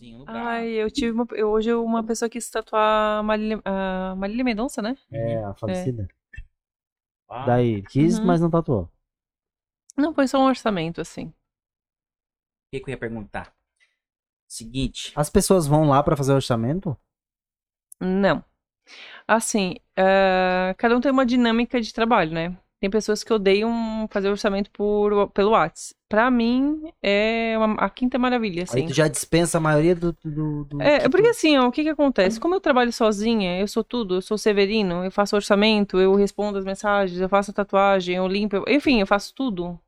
tatuagemzinho no braço. Ai, eu tive uma. eu- hoje uma pessoa quis tatuar Marília, a Marília Mendonça, né? É, a falecida. Ah, Daí, quis, Uhum. mas não tatuou. Não, foi só um orçamento, assim. O que, que eu ia perguntar? Seguinte. As pessoas vão lá pra fazer orçamento? Não. Assim, eh, cada um tem uma dinâmica de trabalho, né? Tem pessoas que odeiam fazer orçamento por, pelo Whats. Pra mim, é uma- a quinta maravilha, Aí assim. tu já dispensa a maioria do. do, do É, que porque assim, ó, o que que acontece? Como eu trabalho sozinha, eu sou tudo, eu sou severino, eu faço orçamento, eu respondo as mensagens, eu faço a tatuagem, eu limpo, eu- enfim, eu faço tudo.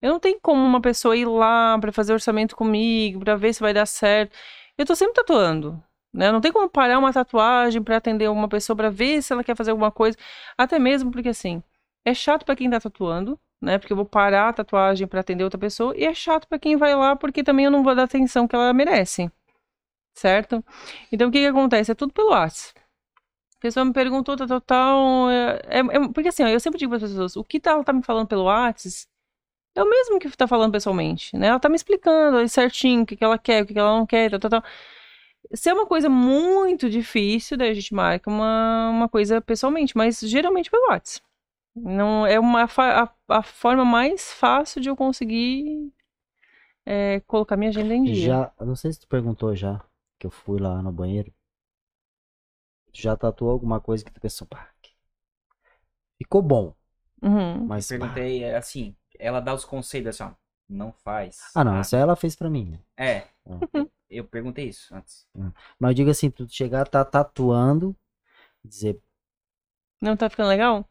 Eu não tenho como uma pessoa ir lá pra fazer orçamento comigo, pra ver se vai dar certo. Eu tô sempre tatuando, né? Não tem como parar uma tatuagem pra atender uma pessoa pra ver se ela quer fazer alguma coisa, até mesmo porque assim, é chato pra quem tá tatuando, né? Porque eu vou parar a tatuagem pra atender outra pessoa e é chato pra quem vai lá porque também eu não vou dar a atenção que ela merece certo? Então o que que acontece? É tudo pelo WhatsApp. A pessoa me perguntou, tal, tal, tal. É, é- porque assim, ó, eu sempre digo para as pessoas, o que tá, ela tá me falando pelo WhatsApp é o mesmo que tá falando pessoalmente, né? Ela tá me explicando ali certinho o que, que ela quer, o que, que ela não quer, tal, tal, tal. Se é uma coisa muito difícil, daí a gente marca uma, uma coisa pessoalmente, mas geralmente pelo WhatsApp. Não, é uma, a, a forma mais fácil de eu conseguir é, colocar minha agenda em dia. Já, não sei se tu perguntou já, que eu fui lá no banheiro. Tu já tatuou alguma coisa que tu pensou, pá, ficou bom, Uhum. mas Eu pá. perguntei é, assim, ela dá os conselhos assim, ó. Não faz. Ah, não, nada. isso aí ela fez pra mim. né? É. Ah. Eu, eu perguntei isso antes. Mas eu digo assim, tu chegar, tá tatuando, dizer, Não tá ficando legal?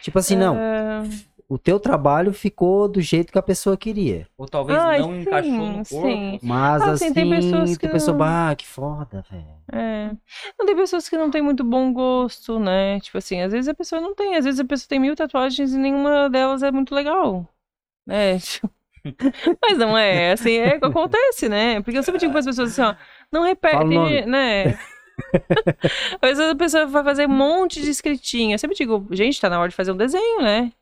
tipo assim, não, É, o teu trabalho ficou do jeito que a pessoa queria. Ou talvez Ai, não encaixou no sim, corpo. sim. Mas Ah, assim, sim, tem pessoas que pensou, não- bah, que foda, velho. é. Não tem pessoas que não têm muito bom gosto, né? Tipo assim, às vezes a pessoa não tem, às vezes a pessoa tem mil tatuagens e nenhuma delas é muito legal. Né? Tipo, Mas não é, assim, é o que acontece, né? Porque eu sempre digo para as pessoas assim, ó, não repete, né? Às vezes a pessoa vai fazer um monte de escritinha. Eu sempre digo, gente, tá na hora de fazer um desenho, né?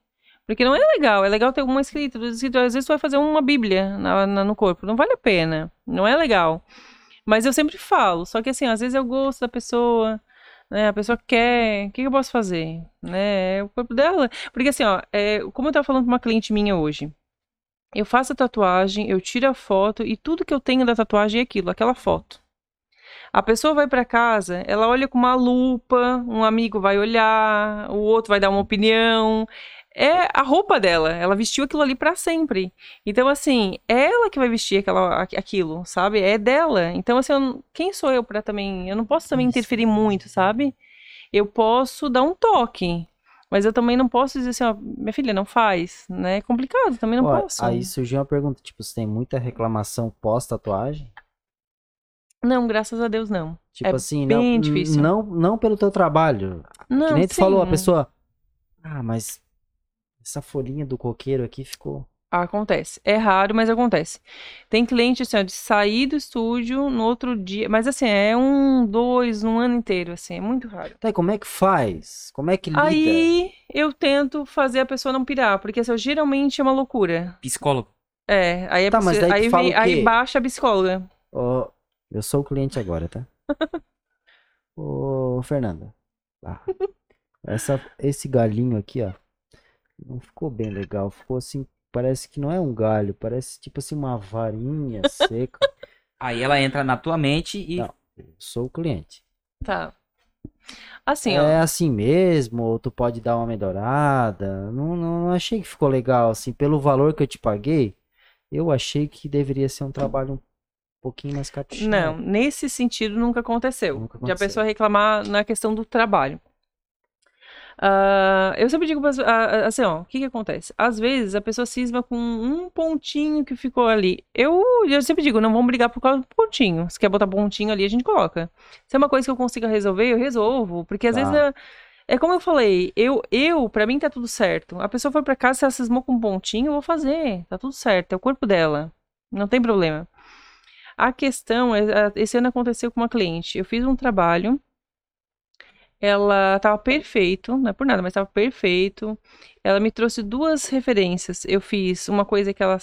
Porque não é legal, é legal ter uma escrita. Às vezes tu vai fazer uma bíblia na- na- no corpo, não vale a pena, não é legal. Mas eu sempre falo, só que assim, às vezes o gosto da pessoa, né? A pessoa quer, o que, que eu posso fazer? Né? É o corpo dela. Porque assim, ó, é, como eu tava falando com uma cliente minha hoje, eu faço a tatuagem, eu tiro a foto e tudo que eu tenho da tatuagem é aquilo, aquela foto. A pessoa vai pra casa, ela olha com uma lupa, um amigo vai olhar, o outro vai dar uma opinião. É a roupa dela, ela vestiu aquilo ali pra sempre. Então, assim, é ela que vai vestir aquela, aqu- aquilo, sabe? É dela. Então, assim, eu quem sou eu pra também. Eu não posso também interferir muito, sabe? Eu posso dar um toque. Mas eu também não posso dizer assim, ó, minha filha, não faz, né? É complicado, também não posso. Aí surgiu uma pergunta, tipo, você tem muita reclamação pós-tatuagem? Não, graças a Deus não. Tipo É assim, bem não, difícil. não não pelo teu trabalho. Não, que nem tu falou, a sim. pessoa, ah, mas essa folhinha do coqueiro aqui ficou... Acontece. É raro, mas acontece. Tem cliente, assim, ó, de sair do estúdio no outro dia. Mas, assim, é um, dois, um ano inteiro, assim. É muito raro. Tá, e como é que faz? Como é que lida? Aí eu tento fazer a pessoa não pirar, porque assim, geralmente é uma loucura. Psicólogo. É, aí, a Tá, mas daí aí, fala vem- aí baixa a psicóloga. Ó, eu sou o cliente agora, tá? Ô, Fernanda. ah, essa, esse galinho aqui, ó. Não ficou bem legal. Ficou assim, parece que não é um galho. Parece tipo assim uma varinha seca. Aí ela entra na tua mente e. Não. Eu sou o cliente. Tá. Assim, é ó. assim mesmo, ou tu pode dar uma melhorada. Não, não, não achei que ficou legal, assim, pelo valor que eu te paguei, eu achei que deveria ser um trabalho um pouquinho mais caprichado. Não, nesse sentido nunca aconteceu. Nunca De a aconteceu. pessoa reclamar na questão do trabalho. Ah, eu sempre digo, assim, ó, o que que acontece? Às vezes a pessoa cisma com um pontinho que ficou ali. Eu, eu sempre digo, não vamos brigar por causa do pontinho. Se quer botar pontinho ali, a gente coloca. Se é uma coisa que eu consiga resolver, eu resolvo. Porque às Tá. vezes é, é como eu falei, eu, eu, pra mim tá tudo certo. A pessoa foi pra casa, se ela cismou com um pontinho, eu vou fazer. Tá tudo certo, é o corpo dela. Não tem problema. A questão, é, esse ano aconteceu com uma cliente. Eu fiz um trabalho, ela tava perfeito, não é por nada, mas tava perfeito. Ela me trouxe duas referências. Eu fiz uma coisa que ela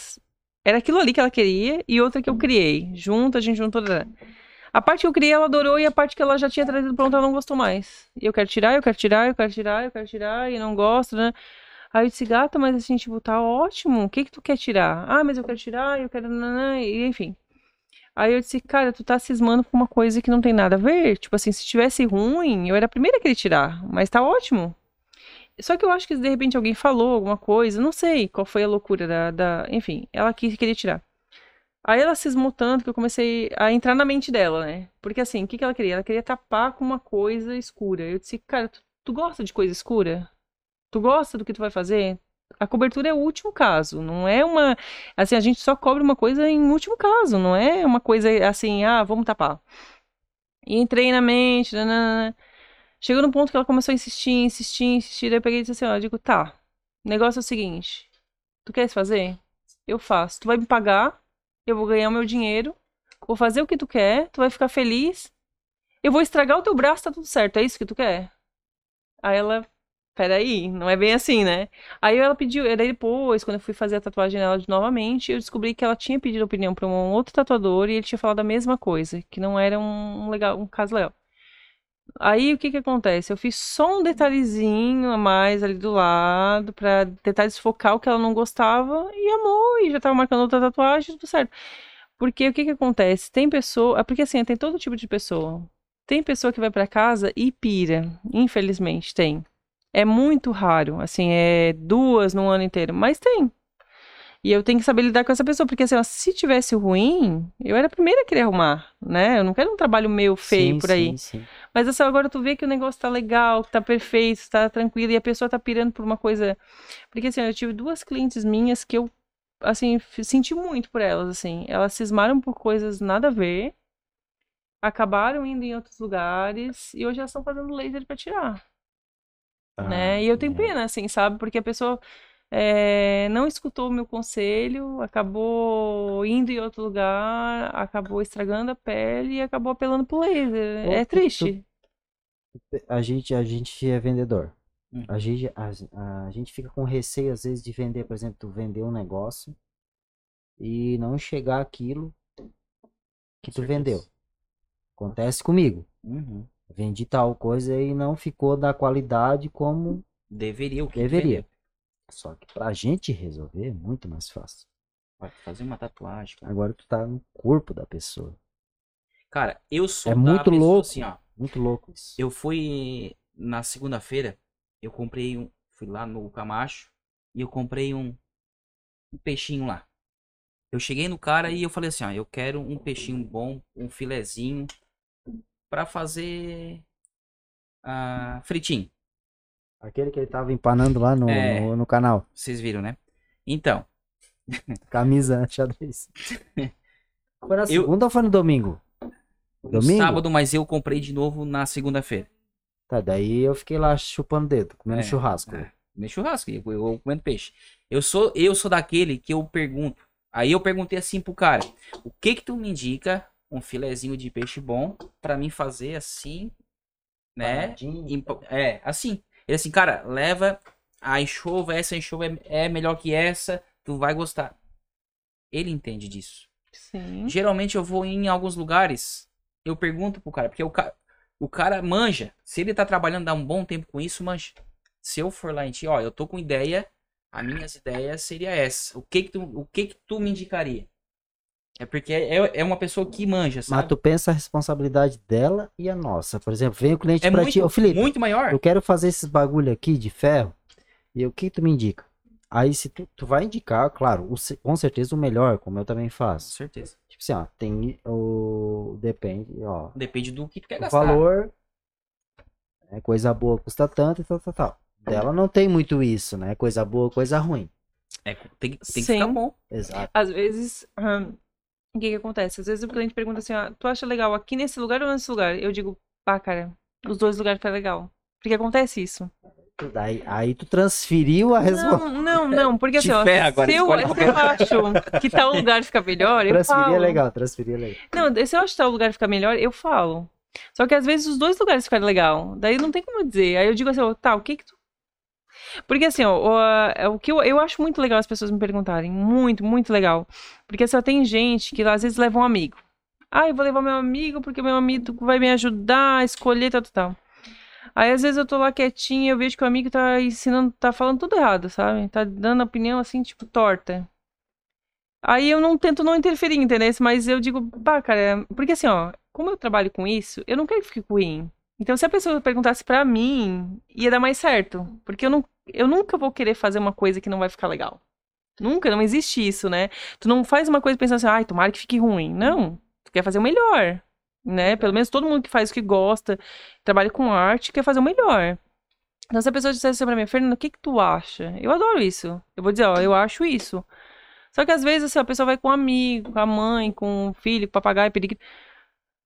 era aquilo ali que ela queria e outra que eu criei. Junto, a gente juntou. A parte que eu criei, ela adorou, e a parte que ela já tinha trazido pronta, ela não gostou mais. Eu quero tirar, eu quero tirar, eu quero tirar, eu quero tirar, e não gosto, né? Aí eu disse, gata, mas assim, tipo, tá ótimo, o que que tu quer tirar? Ah, mas eu quero tirar, eu quero, e enfim. Aí eu disse, cara, tu tá cismando com uma coisa que não tem nada a ver. Tipo assim, se tivesse ruim, eu era a primeira a querer tirar, mas tá ótimo. Só que eu acho que de repente alguém falou alguma coisa, não sei qual foi a loucura da. da... Enfim, ela quis, queria tirar. Aí ela cismou tanto que eu comecei a entrar na mente dela, né? Porque assim, o que, que ela queria? Ela queria tapar com uma coisa escura. Eu disse, cara, tu, tu gosta de coisa escura? Tu gosta do que tu vai fazer? A cobertura é o último caso, não é uma. Assim, a gente só cobre uma coisa em último caso, não é uma coisa assim, ah, vamos tapar. E entrei na mente, nanana. Chegou num ponto que ela começou a insistir, insistir, insistir. Daí eu peguei e disse assim: ó, eu digo, tá. O negócio é o seguinte: tu queres fazer? Eu faço. Tu vai me pagar, eu vou ganhar o meu dinheiro, vou fazer o que tu quer, tu vai ficar feliz. Eu vou estragar o teu braço, tá tudo certo. É isso que tu quer? Aí ela, peraí, não é bem assim, né? Aí ela pediu, daí depois, quando eu fui fazer a tatuagem dela de novamente, eu descobri que ela tinha pedido opinião para um outro tatuador e ele tinha falado a mesma coisa, que não era um, legal, um caso legal. Aí o que que acontece? Eu fiz só um detalhezinho a mais ali do lado pra tentar desfocar o que ela não gostava e amou e já tava marcando outra tatuagem, tudo certo. Porque o que que acontece? Tem pessoa, porque assim, tem todo tipo de pessoa. Tem pessoa que vai para casa e pira, infelizmente tem. É muito raro, assim, é duas no ano inteiro, mas tem. E eu tenho que saber lidar com essa pessoa, porque assim, ó, se tivesse ruim, eu era a primeira a querer arrumar, né? Eu não quero um trabalho meu feio Sim, por aí. sim, sim. Mas assim, agora tu vê que o negócio tá legal, que tá perfeito, tá tranquilo, e a pessoa tá pirando por uma coisa. Porque assim, eu tive duas clientes minhas que eu, assim, senti muito por elas, assim. Elas cismaram por coisas nada a ver, acabaram indo em outros lugares, e hoje elas estão fazendo laser pra tirar, né? Ah, E eu tenho é. pena, assim, sabe? Porque a pessoa eh, não escutou o meu conselho, acabou indo em outro lugar, acabou estragando a pele e acabou apelando pro laser. Ô, É tu- tu- triste. A gente, a gente é vendedor. Hum. A gente, a, a gente fica com receio, às vezes, de vender, por exemplo, tu vender um negócio e não chegar aquilo que tu vendeu. Acontece comigo. Uhum. Vendi tal coisa e não ficou da qualidade como Deveria o que deveria. deveria. Só que pra gente resolver é muito mais fácil. Vai fazer uma tatuagem. cara. Agora tu tá no corpo da pessoa. Cara, eu sou É muito pessoa louco. assim, ó. Muito louco isso. Eu fui na segunda-feira, eu comprei um, fui lá no Camacho e eu comprei um, um peixinho lá. Eu cheguei no cara e eu falei assim, ó, eu quero um peixinho bom, um filezinho pra fazer ah, fritinho. Aquele que ele tava empanando lá no, É. no, no canal. Vocês viram, né? Então, Camisa xadrez. Foi na Eu- segunda ou foi no domingo? Domingo? sábado, mas eu comprei de novo na segunda-feira. Tá, daí eu fiquei lá chupando dedo, comendo É, churrasco. é. Nem churrasco, eu, eu comendo peixe. Eu sou, eu sou daquele que eu pergunto. Aí eu perguntei assim pro cara: o que que tu me indica um filezinho de peixe bom pra mim fazer assim, né? Paradinho. Em- É, assim. Ele assim, cara, leva a enxova, essa enxova é, é melhor que essa, tu vai gostar. Ele entende disso. Sim. Geralmente eu vou em alguns lugares, eu pergunto pro cara, porque o, ca... o cara manja. Se ele tá trabalhando há um bom tempo com isso, manja. Se eu for lá em ti, ó, eu tô com ideia, as minhas ideias seria essa. O que que tu, o que que tu me indicaria? É porque é, é uma pessoa que manja, Mas sabe? tu pensa a responsabilidade dela e a nossa. Por exemplo, vem o cliente É pra muito, ti, ô Felipe, muito maior. eu quero fazer esses bagulho aqui de ferro. E o que tu me indica? Aí se tu, tu vai indicar, claro, o com certeza o melhor, como eu também Com faço. certeza. Tipo assim, ó, tem o depende, ó, Depende do que tu quer o gastar. valor é coisa boa custa tanto e tal, tal, tal. Dela não tem muito isso, né? Coisa boa, coisa ruim. É, tem, que- tem que ficar bom. Exato. Às vezes, ahn, o que que acontece? Às vezes o cliente pergunta assim, ah, tu acha legal aqui nesse lugar ou nesse lugar? Eu digo, pá, cara, os dois lugares ficam legal. Porque acontece isso. Daí, aí tu transferiu a resposta. Não, não, não, porque assim, ó, agora, se, eu, se eu acho que tal lugar fica melhor, eu Transferir é falo. legal, transferir é legal. Não, se eu acho que tal lugar fica melhor, eu falo. Só que às vezes os dois lugares ficam legal. Daí não tem como dizer. Aí eu digo assim, ó, tá, o que que tu. Porque assim, ó, o, é o que eu, eu acho muito legal as pessoas me perguntarem. Muito, muito legal. Porque só tem gente que às vezes leva um amigo. Ah, eu vou levar meu amigo porque meu amigo vai me ajudar a escolher tal, tal, tal. Aí às vezes eu tô lá quietinha, eu vejo que o amigo tá ensinando, tá falando tudo errado, sabe? Tá dando opinião assim, tipo, torta. Aí eu não tento não interferir, entendeu? Mas eu digo, pá, cara, porque assim, ó, como eu trabalho com isso, eu não quero que fique ruim. Então, se a pessoa perguntasse pra mim, ia dar mais certo. Porque eu, não, eu nunca vou querer fazer uma coisa que não vai ficar legal. Nunca, não existe isso, né? Tu não faz uma coisa pensando assim, ai, tomara que fique ruim. Não, tu quer fazer o melhor, né? Pelo menos todo mundo que faz o que gosta, trabalha com arte, quer fazer o melhor. Então, se a pessoa dissesse assim pra mim, Fernanda, o que que tu acha? Eu adoro isso. Eu vou dizer, ó, eu acho isso. Só que às vezes, assim, a pessoa vai com um amigo, com a mãe, com o filho, com o papagaio, periquito.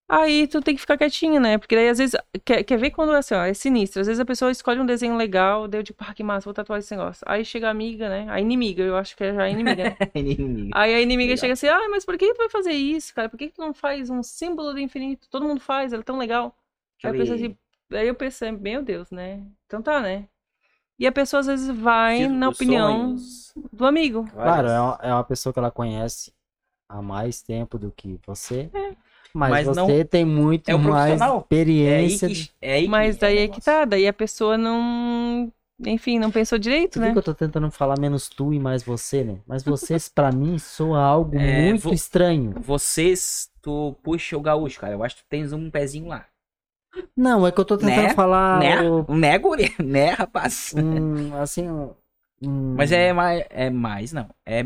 Aí tu tem que ficar quietinho, né? Porque daí às vezes. Quer, quer ver quando assim, ó, é sinistro. Às vezes a pessoa escolhe um desenho legal, daí eu digo, pá, que massa, vou tatuar esse negócio. Aí chega a amiga, né? A inimiga, eu acho que é já a inimiga, né? Inimigo. Aí a inimiga Legal. chega assim, ah, mas por que tu vai fazer isso, cara? Por que tu não faz um símbolo do infinito? Todo mundo faz, ele é tão legal. Aí Aquele- assim, aí eu pensei, meu Deus, né? Então tá, né? E a pessoa às vezes vai Círculo na opinião sonhos, do amigo. Claro, é uma, é uma pessoa que ela conhece há mais tempo do que você. Mas, Mas não- você tem muito é um mais. É aí experiência. que, é aí Mas que daí é que tá, daí a pessoa não. Enfim, não pensou direito, Você né? viu que eu tô tentando falar menos tu e mais você, né? Mas vocês, pra mim, soa algo É, muito vo- estranho. Vocês, tu puxa o gaúcho, cara. Eu acho que tu tens um pezinho lá. Não, é que eu tô tentando Né? falar né? o- Né, guri? Né, rapaz? um, assim, um- um- Mas é mais, é mais, não. É,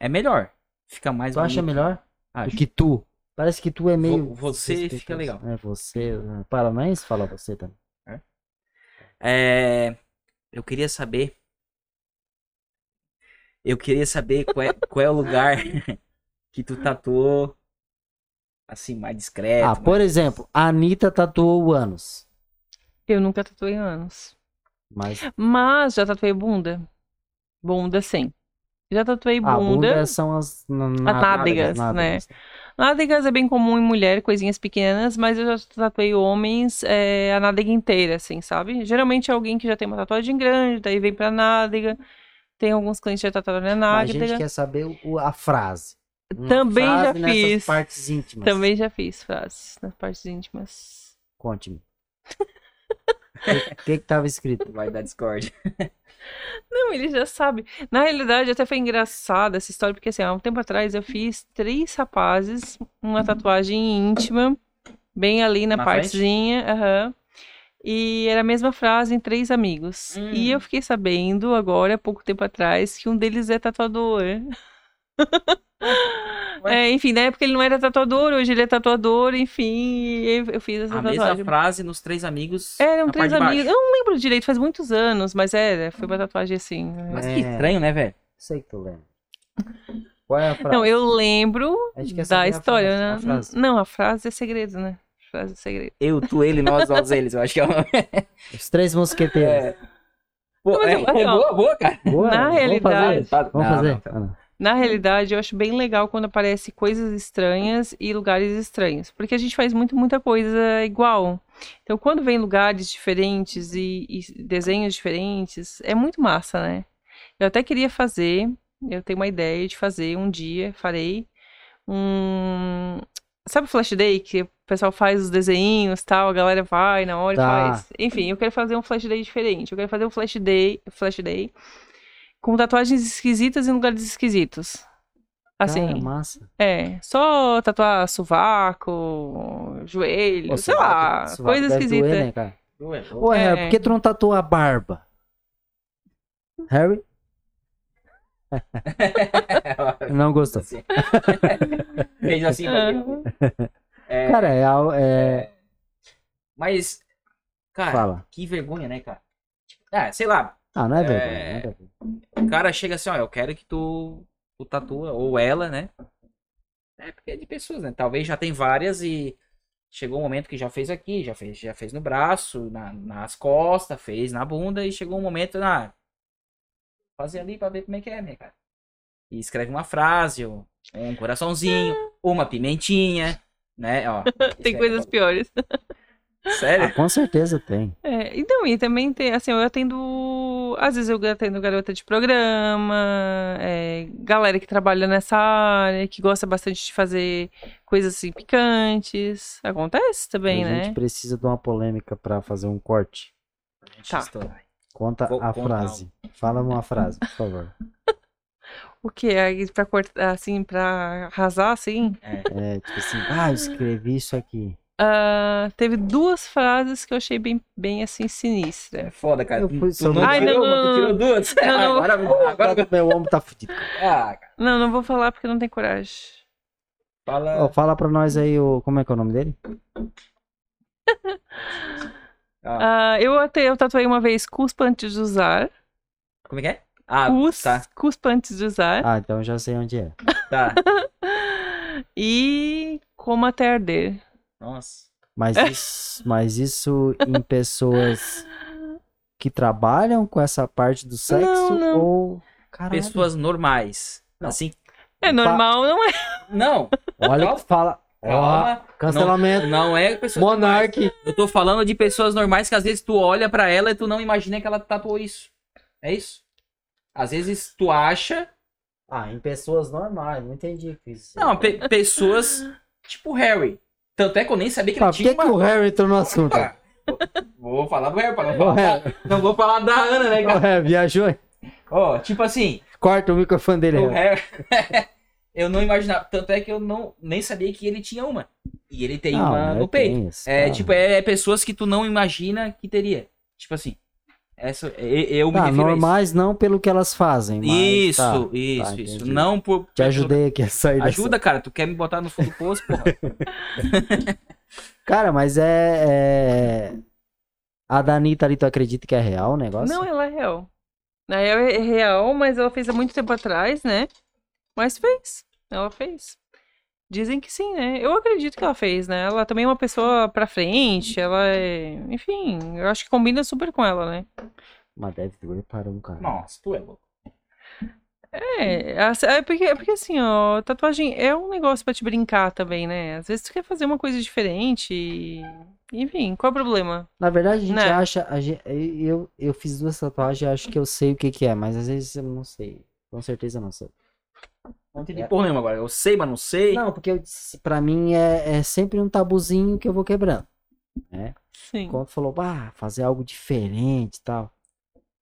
é melhor. Fica mais Tu acha bonito. melhor Acho. do que tu? Parece que tu é meio. Vo- você fica legal. É, você. né? Paranaense fala você também. É, eu queria saber. Eu queria saber qual é, qual é o lugar que tu tatuou assim, mais discreto. ah, mais- por exemplo, a Anitta tatuou o ânus. Eu nunca tatuei anos. Mas Mas já tatuei bunda. Bunda, sim. Já tatuei a bunda. bunda são as, na- nádegas, né? Nádegas é bem comum em mulher, coisinhas pequenas, mas eu já tatuei homens é, a nádega inteira, assim, sabe? Geralmente é alguém que já tem uma tatuagem grande, daí vem pra nádega. Tem alguns clientes que já tatuaram na Mas a gente nádega. quer saber o- a frase. Uma Também já frase nessas fiz. partes íntimas. Também já fiz frases nas partes íntimas. Conte-me. O que, que tava escrito? Vai dar Discord. Não, ele já sabe. Na realidade, até foi engraçada essa história, porque assim, há um tempo atrás eu fiz três rapazes uma tatuagem íntima, bem ali na, Na partezinha, aham. E era a mesma frase em três amigos. Hum. E eu fiquei sabendo agora, há pouco tempo atrás, que um deles é tatuador. É, enfim, na época ele não era tatuador, hoje ele é tatuador, enfim, eu fiz essa A mesma tatuagem. frase nos três amigos. Eram três amigos. Eu não lembro direito, faz muitos anos, mas é, foi uma tatuagem assim. Mas É. que estranho, né, velho? Sei que tu lembra. Qual é a frase? Não, eu lembro A da a história, frase, né? a frase. Não, a frase é segredo, né? A frase é segredo. Eu, tu, ele, nós, nós, eles. Eu acho que é uma. Os três mosqueteiros. É. Pô, é, olha, é boa, boa, cara. Boa, Na vamos realidade- fazer. Vamos Não, fazer. não, tá. Ah, não. Na realidade, eu acho bem legal quando aparece coisas estranhas e lugares estranhos. Porque a gente faz muito, muita coisa igual. Então, quando vem lugares diferentes e, e desenhos diferentes, é muito massa, né? Eu até queria fazer, eu tenho uma ideia de fazer um dia, farei um. Sabe o Flash Day? Que o pessoal faz os desenhos tal, a galera vai na hora e Tá. faz. Enfim, eu quero fazer um Flash Day diferente. Eu quero fazer um Flash Day, Flash Day com tatuagens esquisitas em lugares esquisitos. Assim, Cara, massa. é, só tatuar sovaco, joelho, Pô, sei sovaco- lá, sovaco coisa deve esquisita. doer, né, cara? Ué, Ô, É. Harry, por que tu não tatuou a barba? Harry? Não gostou. Assim. Fez assim, vai. É, Cara, é, al- é... mas, cara, Fala. que vergonha, né, cara? Ah, sei lá, Ah, não é É. não é o cara chega assim, ó, eu quero que tu, tu tatua, ou ela, né? É porque é de pessoas, né? Talvez já tem várias e chegou um momento que já fez aqui, já fez, já fez no braço, na, nas costas, fez na bunda e chegou um momento, na fazer ali pra ver como é que é, né, cara? E escreve uma frase, ou um coraçãozinho, ou uma pimentinha, né? Ó, Tem coisas piores. Ah, Sério? com certeza tem. É, então, e também tem, assim, eu atendo, às vezes eu atendo garota de programa, é, galera que trabalha nessa área, que gosta bastante de fazer coisas assim picantes. Acontece também, a né? gente precisa de uma polêmica pra fazer um corte. Tá. Conta Vou a frase. Fala uma frase, por favor. O que? Pra cortar, assim, pra arrasar, assim? É, tipo assim, ah, eu escrevi isso aqui. Ah, teve duas frases que eu achei bem, bem assim, sinistra. É foda, cara. Eu Tu, fui tu não Ai, tirou não, uma, tu não, tirou duas. Não, não. Agora, agora, Agora meu ombro tá fudido. Ah, cara. Não, não vou falar porque não tem coragem. Fala. Ó, fala pra nós aí o. Como é que é o nome dele? Ah, Ah, eu até eu tatuei uma vez cuspa antes de usar. como é que é? Ah, Cus, tá, cuspa antes de usar. Ah, então eu já sei onde é. tá. E como até arder. Nossa. Mas isso, mas isso em pessoas que trabalham com essa parte do sexo Não, não. ou. Caralho. Pessoas normais. Assim. É normal, não é? Não, Olha que fala. Ó, calma. cancelamento. Não, não é pessoas normais. Monark. Eu tô falando de pessoas normais que às vezes tu olha pra ela e tu não imagina que ela tatuou isso. É isso? Às vezes tu acha. Ah, em pessoas normais, não entendi o que isso. Não, pe- pessoas tipo Harry. Tanto é que eu nem sabia que ele por tinha que, que uma. o Harry entrou no assunto? Ah, Vou falar do Harry, pra não falar. Não vou falar da Ana, né, cara? Harry, viajou? hein? Ó, tipo assim, Corta o microfone dele. o Harry. Eu não imaginava. Tanto é que eu não nem sabia que ele tinha uma. E ele tem Não, uma no peito. isso, É, tipo, é, é pessoas que tu não imagina que teria. Tipo assim. Essa, eu me Tá, normais não pelo que elas fazem. Mas, Isso, tá, isso, tá, isso. Não por. Te ajudei aqui a sair dessa- Ajuda, cara. Tu quer me botar no fundo do poço, porra. Cara, mas é, é- A Danita ali, tu acredita que é real o negócio? Não, ela é real. Na real é real, mas ela fez há muito tempo atrás, né? Mas fez. Ela fez. Dizem que sim, né? Eu acredito que ela fez, né? Ela também é uma pessoa pra frente, ela é. Enfim, eu acho que combina super com ela, né? Mas deve doer para um cara. Nossa, tu é louco. É, é porque, é porque assim, ó, tatuagem é um negócio pra te brincar também, né? Às vezes tu quer fazer uma coisa diferente e... Enfim, qual é o problema? Na verdade, a gente Né? acha. a gen- eu, eu fiz duas tatuagens e acho que eu sei o que, que é, mas às vezes eu não sei. Com certeza não sei. Não entendi É. porra nenhuma agora. Eu sei, mas não sei. Não, porque eu disse, pra mim é, é sempre um tabuzinho que eu vou quebrando. Sim. Quando falou, ah, fazer algo diferente e tal.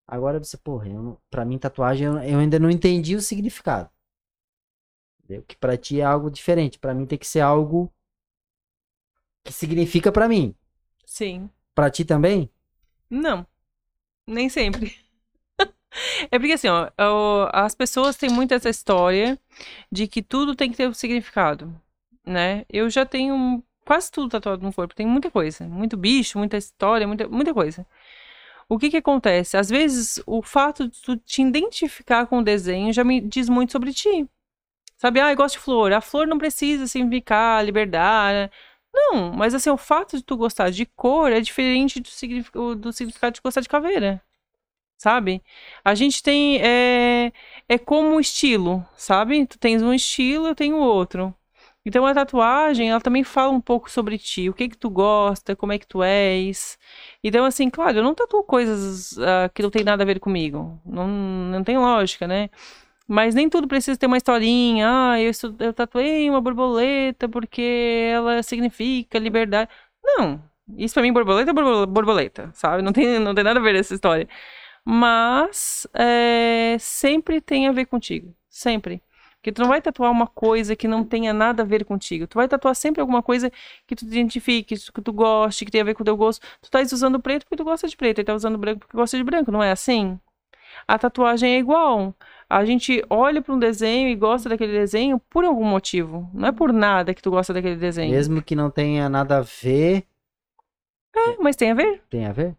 Agora você, porra, eu não, pra mim tatuagem eu, eu ainda não entendi o significado. Entendeu? Que pra ti é algo diferente. Pra mim tem que ser algo que significa pra mim. Sim. Pra ti também? Não. Nem sempre. É porque assim, ó, as pessoas têm muito essa história de que tudo tem que ter um significado, né? Eu já tenho quase tudo tatuado no corpo, tem muita coisa, muito bicho, muita história, muita, muita coisa. O que que acontece? Às vezes, o fato de tu te identificar com o desenho já me diz muito sobre ti. Sabe, ah, eu gosto de flor. A flor não precisa significar liberdade. Não, mas assim, o fato de tu gostar de cor é diferente do significado de gostar de caveira. Sabe? A gente tem. É, é como estilo, sabe? Tu tens um estilo, eu tenho outro. Então a tatuagem, ela também fala um pouco sobre ti, o que que tu gosta, como é que tu és. Então, assim, claro, eu não tatuo coisas ah, que não tem nada a ver comigo. Não, não tem lógica, né? Mas nem tudo precisa ter uma historinha. Ah, eu, eu tatuei uma borboleta porque ela significa liberdade. Não. Isso pra mim, borboleta é borbo- borboleta, sabe? Não tem, não tem nada a ver essa história. Mas é, sempre tem a ver contigo. Sempre. Porque tu não vai tatuar uma coisa que não tenha nada a ver contigo. Tu vai tatuar sempre alguma coisa que tu te identifique, que tu goste, que tenha a ver com o teu gosto. Tu tá usando preto porque tu gosta de preto, e tá usando branco porque gosta de branco, não é assim? A tatuagem é igual. A gente olha para um desenho e gosta daquele desenho por algum motivo. Não é por nada que tu gosta daquele desenho. Mesmo que não tenha nada a ver, É, mas tem a ver. tem a ver?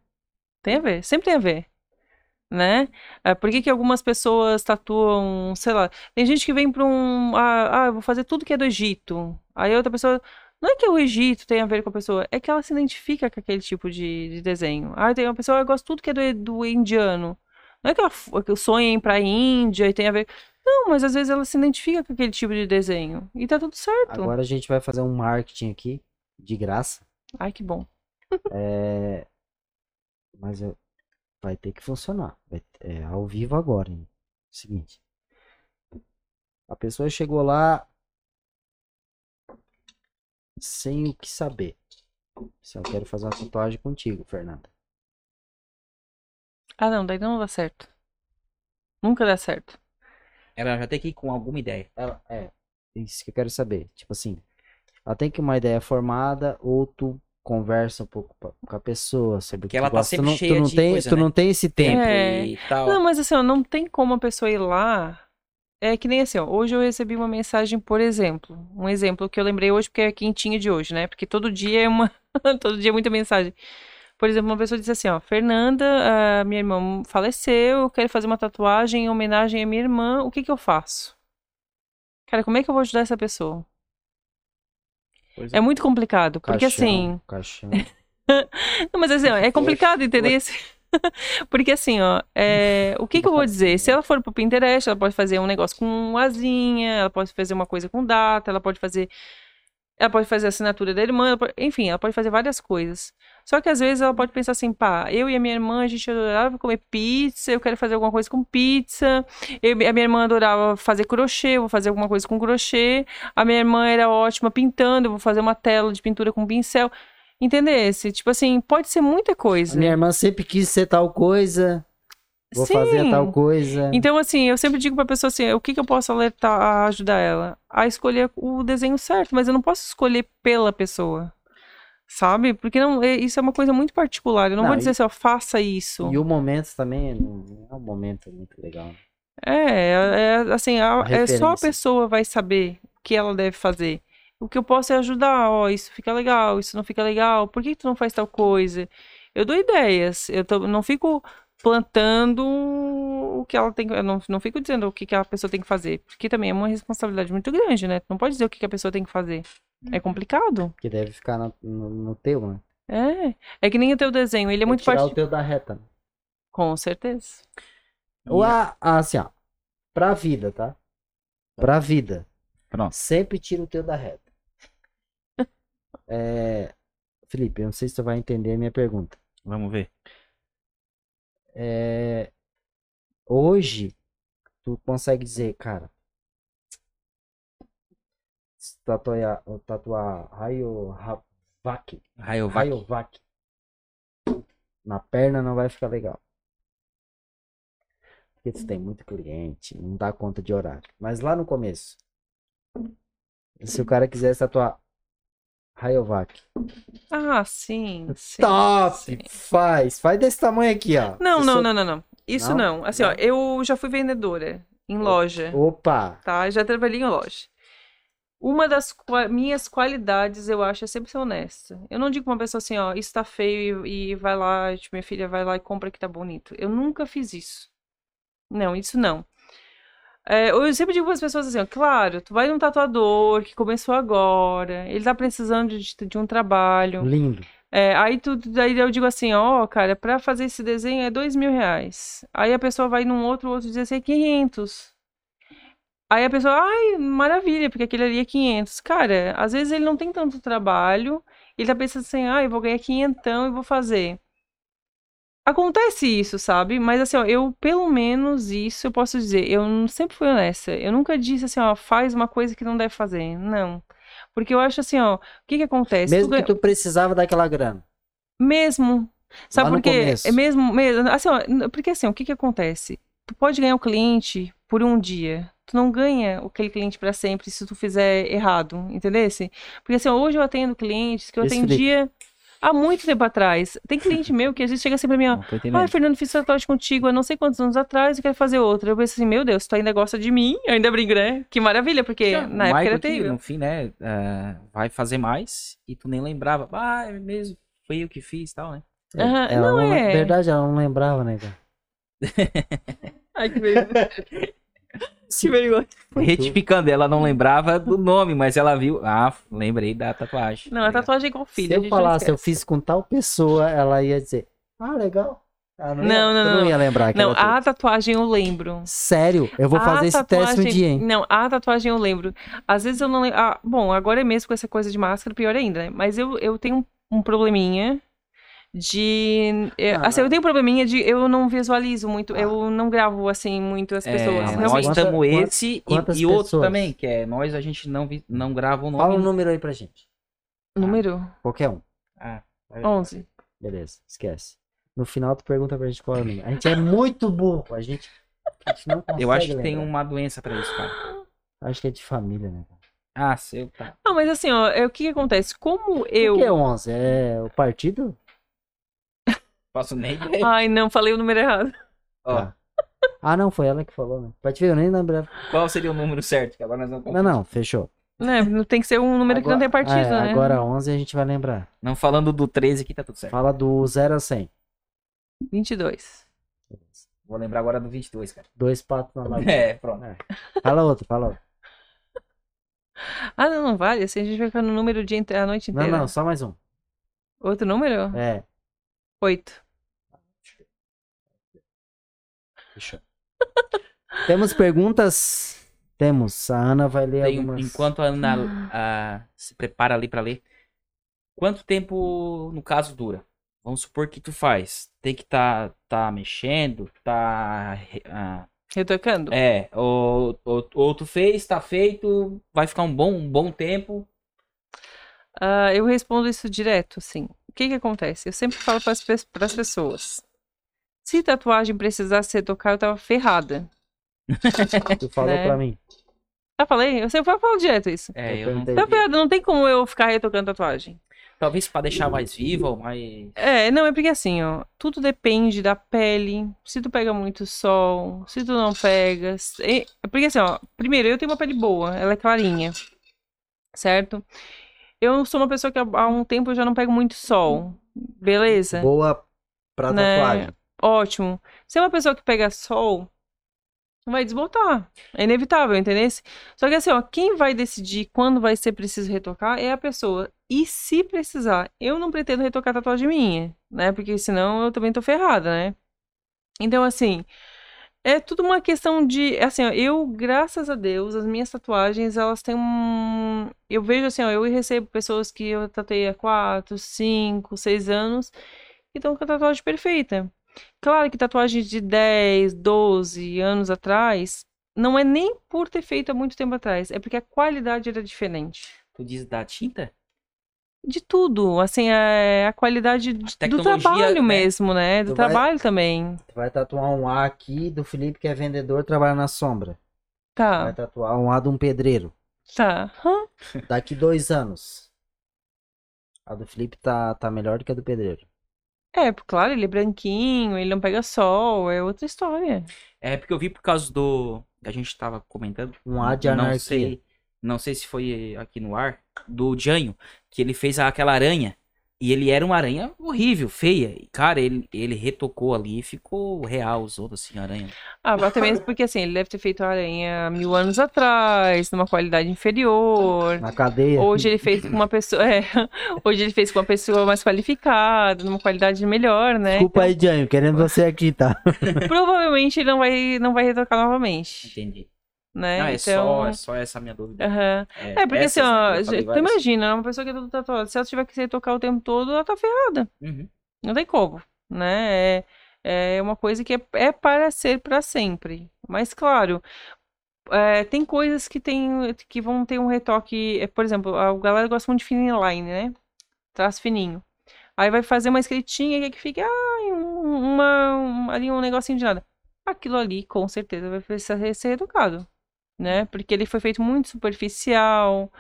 Tem a ver, sempre tem a ver. Né? É, por que, que algumas pessoas tatuam, sei lá, tem gente que vem para um. Ah, ah, eu vou fazer tudo que é do Egito. Aí outra pessoa. Não é que o Egito tem a ver com a pessoa, é que ela se identifica com aquele tipo de, de desenho. Ah, tem uma pessoa que gosta de tudo que é do, do indiano. Não é que ela sonha em ir pra Índia e tem a ver. Não, mas às vezes ela se identifica com aquele tipo de desenho. E tá tudo certo. Agora a gente vai fazer um marketing aqui, de graça. Ai, que bom. É, mas eu- vai ter que funcionar. Vai- É ao vivo agora, hein? Seguinte. A pessoa chegou lá sem o que saber. Se eu quero fazer uma tatuagem contigo, Fernanda. Ah, não, daí não dá certo. Nunca dá certo. Ela já tem que ir com alguma ideia. Ela, é, isso que eu quero saber. Tipo assim, ela tem que uma ideia formada ou tu conversa um pouco com a pessoa sobre que ela tu tá. Tu sempre não, tu cheia não de tem, coisa, tu né? não tem esse tempo. É. e tal. Não, mas assim, ó, não tem como a pessoa ir lá. É que nem assim, ó, hoje eu recebi uma mensagem, por exemplo, um exemplo que eu lembrei hoje porque é quentinha de hoje, né? Porque todo dia é uma, todo dia é muita mensagem. Por exemplo, uma pessoa disse assim, ó, Fernanda, a minha irmã faleceu, eu quero fazer uma tatuagem em homenagem à minha irmã, o que que eu faço? Cara, como é que eu vou ajudar essa pessoa? Pois É muito complicado, porque assim, Caixão. Não, mas assim, é complicado entender isso. Porque assim, ó, é, o que que eu vou dizer? Se ela for pro Pinterest, ela pode fazer um negócio com asinha, ela pode fazer uma coisa com data, ela pode fazer. Ela pode fazer assinatura da irmã, ela pode- enfim, ela pode fazer várias coisas. Só que às vezes ela pode pensar assim, pá, eu e a minha irmã, a gente adorava comer pizza, eu quero fazer alguma coisa com pizza. Eu, a minha irmã adorava fazer crochê, eu vou fazer alguma coisa com crochê. A minha irmã era ótima pintando, eu vou fazer uma tela de pintura com pincel. Entendesse? Tipo assim, pode ser muita coisa. Minha irmã sempre quis ser tal coisa. Vou fazer Sim. tal coisa. Então, assim, eu sempre digo pra pessoa assim, o que que eu posso alertar, a ajudar ela? A escolher o desenho certo, mas eu não posso escolher pela pessoa. Sabe? Porque não, é- isso é uma coisa muito particular. Eu não, Não, vou e- dizer assim, ó, faça isso. E o momento também não é um momento muito legal. É, é, é, assim, a- é só a pessoa vai saber o que ela deve fazer. O que eu posso é ajudar, ó, isso fica legal, isso não fica legal, por que que tu não faz tal coisa? Eu dou ideias, eu tô- não fico plantando o que ela tem, eu não, não fico dizendo o que que a pessoa tem que fazer, porque também é uma responsabilidade muito grande, né? Tu não pode dizer o que que a pessoa tem que fazer. É complicado. Que deve ficar no, no, no teu, né? É, é que nem o teu desenho, ele é Tem muito tirar parte... o teu da reta. né? Com certeza. Ou a, a- assim, ó. Pra vida, tá? Pra vida. Pronto. Sempre tira o teu da reta. É, Felipe, eu não sei se tu vai entender a minha pergunta. Vamos ver. É, hoje, tu consegue dizer, cara, tatuar, tatuar Rayovac, Rayovac. Rayovac na perna não vai ficar legal. Porque tu tem muito cliente, não dá conta de horário. Mas lá no começo, se o cara quisesse tatuar Rayovac, Ah, sim, sim. top, sim. faz, faz desse tamanho aqui, ó. Não, não, sou- não, não, não. Isso Não? não. Assim, ó, Não? eu já fui vendedora em loja, Opa, tá? Já trabalhei em loja. Uma das qua- minhas qualidades, eu acho, é sempre ser honesta. Eu não digo pra uma pessoa assim, ó, isso tá feio e, e vai lá, tipo, minha filha vai lá e compra que tá bonito. Eu nunca fiz isso. Não, isso não. É, eu sempre digo para as pessoas assim, ó, claro, tu vai num tatuador que começou agora, ele tá precisando de, de um trabalho. lindo. É, aí tu, daí eu digo assim, ó, cara, pra fazer esse desenho é dois mil reais. Aí a pessoa vai num outro, outro diz assim, é 500. Aí a pessoa, ai, maravilha, porque aquele ali é 500. Cara, às vezes ele não tem tanto trabalho, ele tá pensando assim, ah, eu vou ganhar quinhentão e vou fazer. Acontece isso, sabe? Mas assim, ó, eu, pelo menos isso eu posso dizer, eu sempre fui honesta. Eu nunca disse assim, ó, faz uma coisa que não deve fazer. Não. Porque eu acho assim, ó, o que que acontece? Tu Mesmo ganha- que tu precisava daquela grana. mesmo. Sabe por quê? É mesmo, mesmo. Assim, ó, porque assim, o que que acontece? Tu pode ganhar o cliente por um dia. Tu não ganha aquele cliente para sempre se tu fizer errado, entendesse? Porque assim, ó, hoje eu atendo clientes que eu Esse atendia há muito tempo atrás. Tem cliente meu que às vezes chega assim pra mim, ó, entendendo. Fernando, fiz tatuagem contigo há não sei quantos anos atrás e quero fazer outra. Eu pensei assim, meu Deus, tu ainda gosta de mim? Eu ainda brinco, né? Que maravilha, porque Já, na época Michael era terrível. no fim, né, é, vai fazer mais e tu nem lembrava. Ah, é mesmo, foi eu que fiz e tal, né? Ela não não, é. verdade, ela não lembrava, né, cara? Ai, que vergonha. que vergonha. Retificando, ela não lembrava do nome, mas ela viu. Ah, lembrei da tatuagem. Não, a tatuagem é igual filho. Se eu não falasse, eu fiz com tal pessoa, ela ia dizer, ah, legal. Ia- Não, não, tu não não. ia lembrar Não, a tatuagem eu lembro. Sério, eu vou A fazer esse teste um tatuagem- dia, hein? Não, a tatuagem eu lembro. Às vezes eu não lembro. Ah, bom, agora é mesmo com essa coisa de máscara, pior ainda, né? Mas eu, eu tenho um, um probleminha de. é, Ah, assim, eu tenho um probleminha de eu não visualizo muito, Ah. eu não gravo assim muito as É, pessoas. mas nós estamos esse e, quantas e outro pessoas? também, que é nós, a gente não, vi- não grava o nome. Fala um número aí pra gente. Número Qualquer um. Ah, 11. Beleza, esquece. No final tu pergunta pra gente qual é o número. A gente é muito burro. A gente, a gente não consegue eu acho que tem lembrar. uma doença pra isso, cara. Acho que é de família, né? Ah, seu, tá. Não, mas assim, ó, é, o que, que acontece? Como eu. O que é 11? É o partido? Posso nem ver. Ai, não, falei o número errado. Ó, Tá. Ah, não, foi ela que falou, né? Pode ver, eu nem lembrava. qual seria o número certo? Que agora nós vamos Não, não, fechou. Né, não tem que ser um número que não tem partido, é, né? Agora 11 a gente vai lembrar. Não falando do 13 aqui, tá tudo certo. Fala do 0 a 100. 22. Vou lembrar agora do 22, cara. Dois patos na lagoa. É, pronto. Fala outro, fala outro. Ah, não, não vale. Assim a gente vai ficar no número inte- a noite Não, inteira. não, só mais um. Outro número? É, 8. Fechou. Temos perguntas? Temos. A Ana vai ler Tem- algumas. enquanto a Ana ah, se prepara ali pra ler, quanto tempo, no caso, dura? Vamos supor que tu faz. Tem que tá, tá mexendo, tá. ah, Retocando? é, ou, ou, ou tu fez, tá feito, vai ficar um bom, um bom tempo. Ah, eu respondo isso direto, assim. O que que acontece? Eu sempre falo para as pessoas. Se tatuagem precisasse retocar, eu tava ferrada. Tu falou né? pra mim. Já falei? Eu sempre falo direto isso. É, Eu eu não- perguntei. Tá ferrada, não tem como eu ficar retocando tatuagem. talvez pra deixar mais viva ou mais. É, não, é porque assim, ó, tudo depende da pele, se tu pega muito sol, se tu não pega. se- é porque assim, ó, primeiro, eu tenho uma pele boa, ela é clarinha, certo? Eu sou uma pessoa que há um tempo eu já não pego muito sol, beleza? Boa pra Né? Ótimo. Se é uma pessoa que pega sol, vai desbotar. É inevitável, entendeu? Só que assim, ó, quem vai decidir quando vai ser preciso retocar é a pessoa. E se precisar, eu não pretendo retocar tatuagem minha, né? Porque senão eu também tô ferrada, né? Então, assim, é tudo uma questão de, assim, ó, eu, graças a Deus, as minhas tatuagens, elas têm um, eu vejo assim, ó, eu recebo pessoas que eu tatuei há 4, 5, 6 anos que estão com a tatuagem perfeita. Claro que tatuagens de 10, 12 anos atrás, não é nem por ter feito há muito tempo atrás, é porque a qualidade era diferente. Tu diz da tinta? De tudo, assim, é a qualidade do tecnologia, trabalho né? mesmo, né? Do Tu vai- trabalho também. Tu vai tatuar um A aqui do Felipe, que é vendedor, trabalha na sombra. Vai Tá, tatuar um A de um pedreiro. tá. Daqui dois anos. A do Felipe tá, tá melhor do que a do pedreiro. É, claro, ele é branquinho, ele não pega sol, é outra história. É porque eu vi por causa do. a gente tava comentando. Um A de não anarquia. sei, não sei se foi aqui no ar, do Janho, que ele fez aquela aranha. E ele era uma aranha horrível, feia. E, cara, ele, ele retocou ali e ficou real, os outros assim, aranha. Ah, até mesmo porque assim, ele deve ter feito a aranha mil anos atrás, numa qualidade inferior. Na cadeia. Hoje ele fez com uma pessoa. é, hoje ele fez com uma pessoa mais qualificada, numa qualidade melhor, né? Desculpa aí, Jânio, querendo você aqui, tá? Então, provavelmente ele não vai, não vai retocar novamente. Entendi. Né? Não, é, então. só, é só essa minha dúvida. aham. É, porque essas, assim, ó, tu imagina, uma pessoa que é tatuada, se ela tiver que retocar o tempo todo, ela tá ferrada. Uhum. Não tem como, né? É, é uma coisa que é, é para ser para sempre. Mas, claro, é, tem coisas que, tem, que vão ter um retoque. é, Por exemplo, a galera gosta muito de fine line, né? Traço fininho. Aí vai fazer uma escritinha que- que fica ah, uma, um- ali um negocinho de nada. Aquilo ali, com certeza, vai precisar ser retocado, né? Porque ele foi feito muito superficial,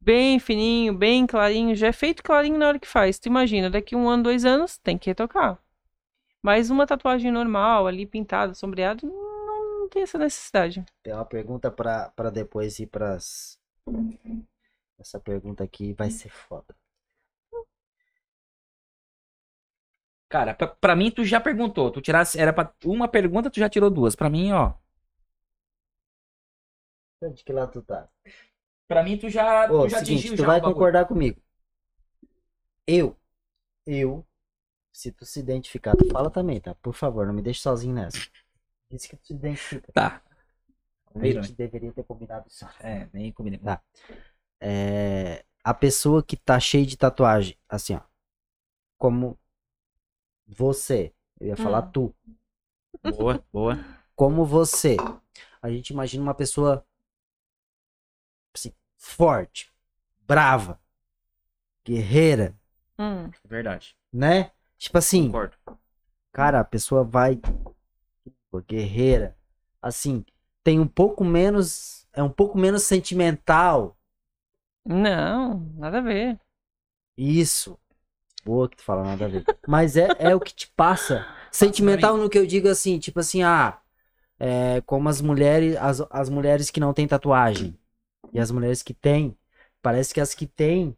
bem fininho, bem clarinho. Já é feito clarinho na hora que faz. Tu imagina, daqui um ano, dois anos, tem que retocar. Mas uma tatuagem normal, ali pintada, sombreada, não, não tem essa necessidade. Tem uma pergunta pra, pra depois ir pras. Essa pergunta aqui vai ser foda. Cara, pra, pra mim tu já perguntou. Tu tirasse. Era pra uma pergunta, tu já tirou duas. Pra mim, ó. De que lado tu tá? Pra mim tu já, Ô, tu já seguinte, atingiu tu já vai concordar comigo. Eu, eu, se tu se identificar, tu fala também, tá? Por favor, não me deixe sozinho nessa. Disse que tu se identifica. Tá. A gente deveria ter combinado isso. É, nem combinei. Tá. É, a pessoa que tá cheia de tatuagem, assim, ó. Como você. Eu ia falar Hum. tu. Boa, boa. Como você. A gente imagina uma pessoa forte, brava, guerreira, Hum. É verdade. né? Tipo assim, Concordo. cara, a pessoa vai guerreira, assim, tem um pouco menos, é um pouco menos sentimental. Não, nada a ver. Isso. Boa que tu fala nada a ver. Mas é, é o que te passa. Sentimental no que eu digo assim, tipo assim, ah, é, como as mulheres, as, as mulheres que não têm tatuagem e as mulheres que têm, parece que as que têm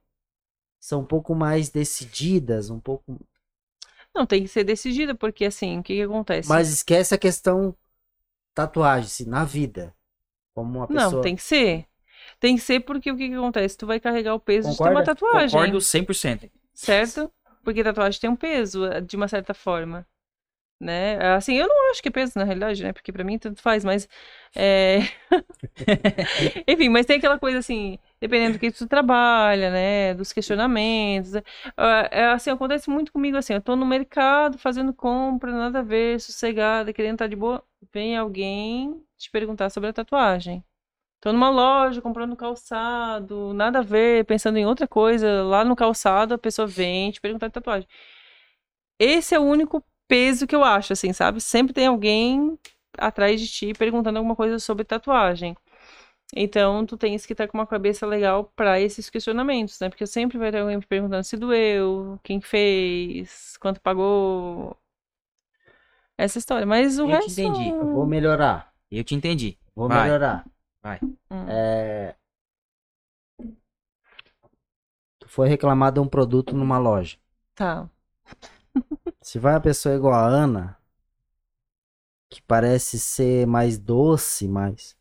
são um pouco mais decididas, um pouco. Não, tem que ser decidida, porque assim, o que que acontece? Mas esquece a questão tatuagem, assim, na vida. Como uma pessoa. Não, tem que ser. Tem que ser porque o que que acontece? Tu vai carregar o peso de ter uma Concorda? tatuagem, Concordo 100%. certo? Porque tatuagem tem um peso, eh, de uma certa forma. Né? Assim, eu não acho que é peso, na realidade, né? Porque pra mim tanto faz, mas. é, Enfim, mas tem aquela coisa assim, dependendo do que tu trabalha, né? Dos questionamentos. né? Ah, É, assim, acontece muito comigo assim, eu tô no mercado fazendo compra, nada a ver, sossegada, querendo estar de boa. Vem alguém te perguntar sobre a tatuagem. Tô numa loja comprando calçado, nada a ver, pensando em outra coisa. Lá no calçado, a pessoa vem te perguntar de tatuagem. Esse é o único peso que eu acho, assim, sabe? Sempre tem alguém atrás de ti perguntando alguma coisa sobre tatuagem. Então, tu tens que estar com uma cabeça legal para esses questionamentos, né? Porque sempre vai ter alguém perguntando se doeu, quem fez, quanto pagou. Essa história. Mas o Eu te resto. entendi. Eu vou melhorar. Eu te entendi. Vou Vai. melhorar. Hum. É... Tu foi reclamar de um produto numa loja. Tá. Se vai uma pessoa igual a Ana, que parece ser mais doce, mais.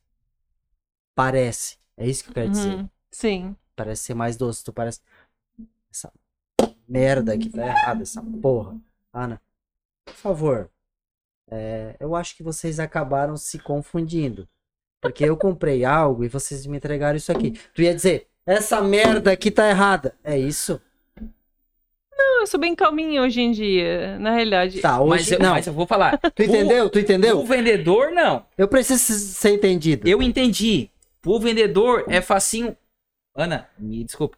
Parece. É isso que eu quero dizer. Uhum. Sim. Parece ser mais doce. Tu parece. Essa merda aqui tá errada, essa porra. Ana, por favor. é, eu acho que vocês acabaram se confundindo. Porque eu comprei algo e vocês me entregaram isso aqui. Tu ia dizer, essa merda aqui tá errada. É isso? Não, eu sou bem calminha hoje em dia, na realidade. Tá, Mas hoje. eu, não. mas eu vou falar. Tu entendeu? Tu O entendeu? vendedor, não. Eu preciso ser entendido. Eu entendi. O vendedor é facinho. Ana, me desculpe.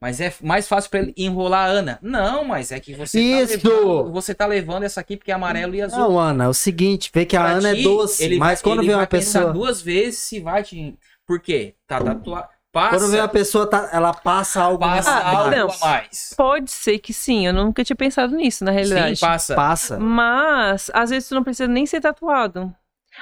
Mas é mais fácil pra ele enrolar a Ana. Não, mas é que você Isso! tá levando, você tá levando essa aqui porque é amarelo e azul. Não, Ana, é o seguinte, vê que a Pra Ana é ti, doce, ele mas quando ele vem uma vai pensar pessoa. duas vezes se vai te. Por quê? Tá tatuado. Passa, Quando vem uma pessoa, tá, ela passa algo passa mais- algo não. a mais. Pode ser que sim, eu nunca tinha pensado nisso, na realidade. Sim, passa. Passa. Mas, às vezes, tu não precisa nem ser tatuado.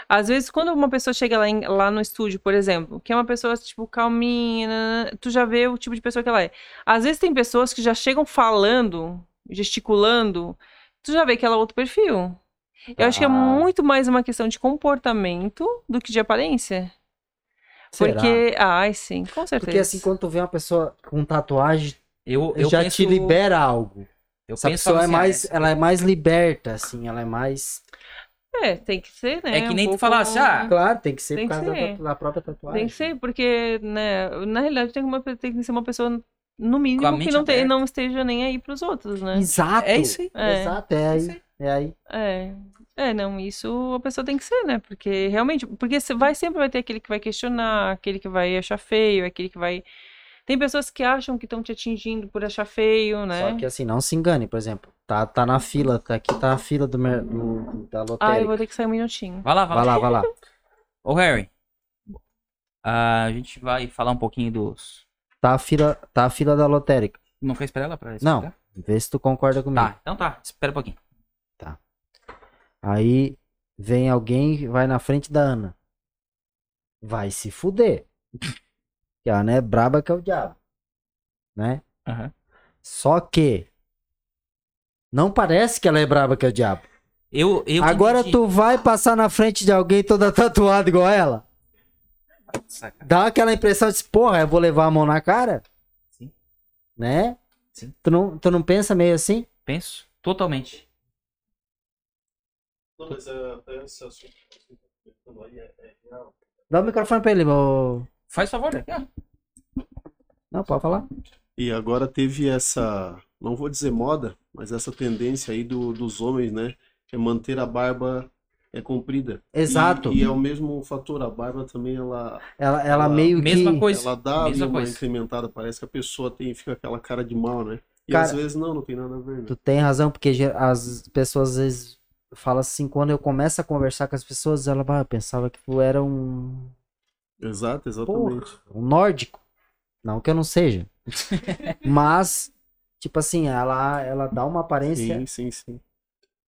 Às vezes, quando uma pessoa chega lá, em- lá no estúdio, por exemplo, que é uma pessoa, tipo, calminha, nanana, tu já vê o tipo de pessoa que ela é. Às vezes tem pessoas que já chegam falando, gesticulando, tu já vê que ela é outro perfil. Eu acho que é Ah. muito mais uma questão de comportamento do que de aparência. Será? Porque, ai, sim, com certeza. Porque assim, quando tu vê uma pessoa com tatuagem, Eu, eu já penso, te libera algo. Eu Essa penso pessoa é assim, mais, ah, ela é mais liberta, assim, ela é mais. É, tem que ser, né? É que um nem tu pouco- falasse, ah, Claro, tem que ser Tem por causa da ser. tatu- da, própria tatuagem. Tem que ser, porque, né, na realidade tem, uma, tem que ser uma pessoa, no mínimo, que não, te, não esteja nem aí pros outros, né? Exato. É isso aí. É. Exato, é aí. É aí. É. É, não, isso a pessoa tem que ser, né? Porque realmente, porque você vai sempre vai ter aquele que vai questionar, aquele que vai achar feio, aquele que vai Tem pessoas que acham que estão te atingindo por achar feio, né? Só que assim, não se engane, por exemplo. Tá, tá na fila, tá aqui tá a fila do, mer- do- da Ah, eu lotérica. vou ter que sair um minutinho. Vai lá, vai, Vai lá. lá, vai lá. Ô, Harry. a gente vai falar um pouquinho dos. Tá a fila, tá a fila da lotérica. Não quer esperar ela pra Não, vê se tu concorda comigo. Tá, então tá. Espera um pouquinho. Aí vem alguém e vai na frente da Ana. Vai se fuder. Que a Ana é braba que é o diabo. Né? Aham. Só que não parece que ela é braba que é o diabo. Eu, eu Agora entendi. tu vai passar na frente de alguém toda tatuada igual ela? Saca. Dá aquela impressão de, porra, eu vou levar a mão na cara? Sim. Né? Sim. Tu não, tu não pensa meio assim? Penso totalmente. Não, mas é, é esse assunto que você tá aí é, real. Dá o microfone pra ele, ô. Faz favor, ó. Não, pode falar. E agora teve essa não vou dizer moda, mas essa tendência aí do, dos homens, né? É manter a barba é comprida. Exato. E, e é o mesmo fator, a barba também, ela, Ela, ela Ela- meio Mesma que. coisa. ela dá mesma uma coisa. incrementada, parece que a pessoa tem, fica aquela cara de mal, né? E Cara- às vezes não, não tem nada a ver, né? Tu tem razão, porque as pessoas às vezes falam assim, quando eu começo a conversar com as pessoas, ela "Ah, pensava que tu era um, Exato, exatamente. um nórdico. Não que eu não seja. Mas, tipo assim, ela, ela dá uma aparência. Sim, sim, sim.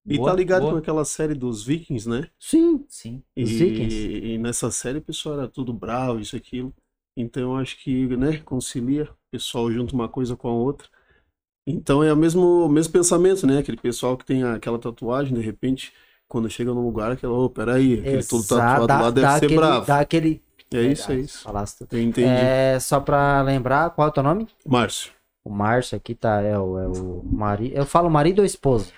E Boa, tá ligado boa. com aquela série dos Vikings, né? Sim. Sim. E, Os Vikings? e nessa série o pessoal era tudo bravo, isso, aquilo. Então eu acho que, né, concilia, o pessoal junta uma coisa com a outra. Então é o mesmo, o mesmo pensamento, né? Aquele pessoal que tem aquela tatuagem, de repente, quando chega num lugar, aquela, ô, peraí, aquele todo Exato, tatuado dá- lá deve dá ser aquele- bravo. Dá aquele. É isso, é isso. Falaste. Eu entendi. É, só pra lembrar, qual é o teu nome? Márcio. O Márcio aqui tá, é o, é o marido. Eu falo marido ou esposo?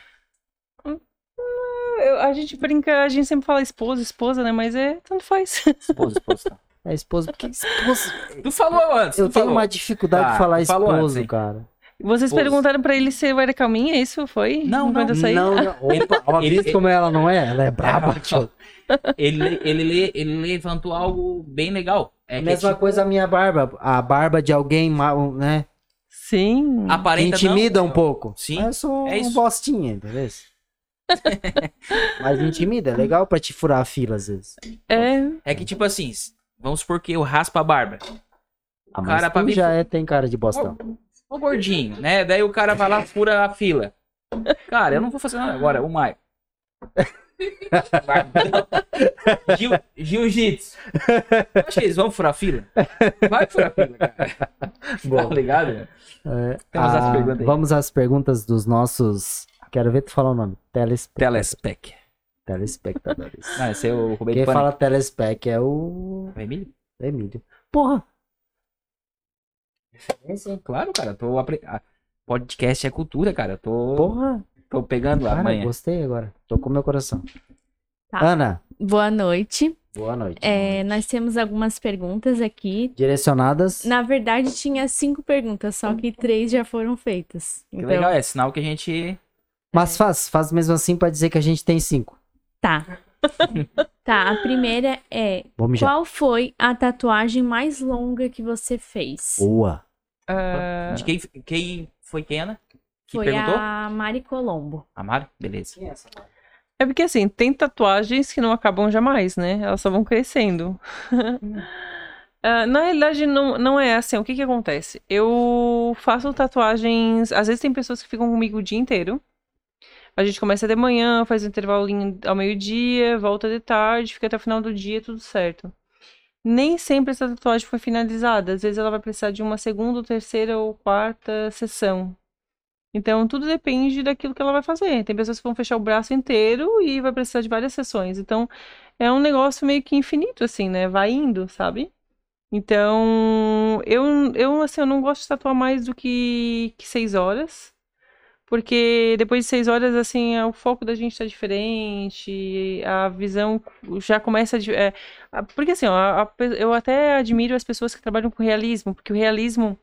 Eu- a gente brinca, a gente sempre fala esposa, esposa, né? Mas é, tanto faz. Esposa, esposa. tá. É esposo, porque esposo. Tu falou antes. Eu tu tenho falou. uma dificuldade Tá, de falar esposo, antes, cara. Vocês Esposa. perguntaram pra ele se eu era calminha, isso foi? Não, não, Quando eu saí? Não, não. Opa, ó, Ele- visto como ela não é? Ela é braba, tio. Ele, ele, ele levantou algo bem legal. É Mesma tipo, coisa a minha barba. A barba de alguém, ma- né? Sim. Aparenta intimida não, um pouco. Sim, Mas Eu sou é um isso. bostinha, entendeu? Mas intimida, é legal pra te furar a fila às vezes. É. É que, tipo assim, vamos supor que eu raspo a barba. Ah, O mas cara pra mim já é, tem cara de bostão. Ô gordinho, né? Daí o cara vai lá, fura a fila. Cara, eu não vou fazer nada agora, o Maio. Jiu- Jiu-jitsu. Acho que eles vão furar a fila? Vai furar a fila, cara. Bom. Tá ligado? É, Temos as ah. Vamos às perguntas dos nossos. Quero ver tu falar o nome. Telespec... Telespec. Telespectadores. Ah, esse é o Rubem Quem fala telespec é o O Emílio? Emílio. Porra! Claro, cara. Tô apre... Podcast é cultura, cara. Tô, Porra! tô pegando Cara, amanhã. gostei agora. Tocou meu coração. Tá. Ana, Boa noite. boa noite. É, nós temos algumas perguntas aqui. Direcionadas. Na verdade, tinha cinco perguntas, só que três já foram feitas. Que Então, legal, é sinal que a gente. Mas faz, faz mesmo assim pra dizer que a gente tem cinco. tá. tá, a primeira é: qual foi a tatuagem mais longa que você fez? Boa. Ah, De quem, quem foi quem, Ana? Que Foi perguntou? a Mari Colombo. A Mari? Beleza. é porque assim, tem tatuagens que não acabam jamais, né? Elas só vão crescendo. Ah, na realidade, não, não é assim. O que que acontece? Eu faço tatuagens. Às vezes tem pessoas que ficam comigo o dia inteiro. A gente começa de manhã, faz um intervalinho ao meio-dia, volta de tarde, fica até o final do dia, tudo certo. Nem sempre essa tatuagem foi finalizada. Às vezes ela vai precisar de uma segunda, terceira ou quarta sessão. Então, tudo depende daquilo que ela vai fazer. Tem pessoas que vão fechar o braço inteiro e vai precisar de várias sessões. Então, é um negócio meio que infinito, assim, né? Vai indo, sabe? Então, eu, eu, assim, eu não gosto de tatuar mais do que, que seis horas. Porque depois de seis horas, assim, é- o foco da gente tá diferente, a visão já começa. é, a- porque, assim, ó, a- a eu até admiro as pessoas que trabalham com realismo, porque o realismo,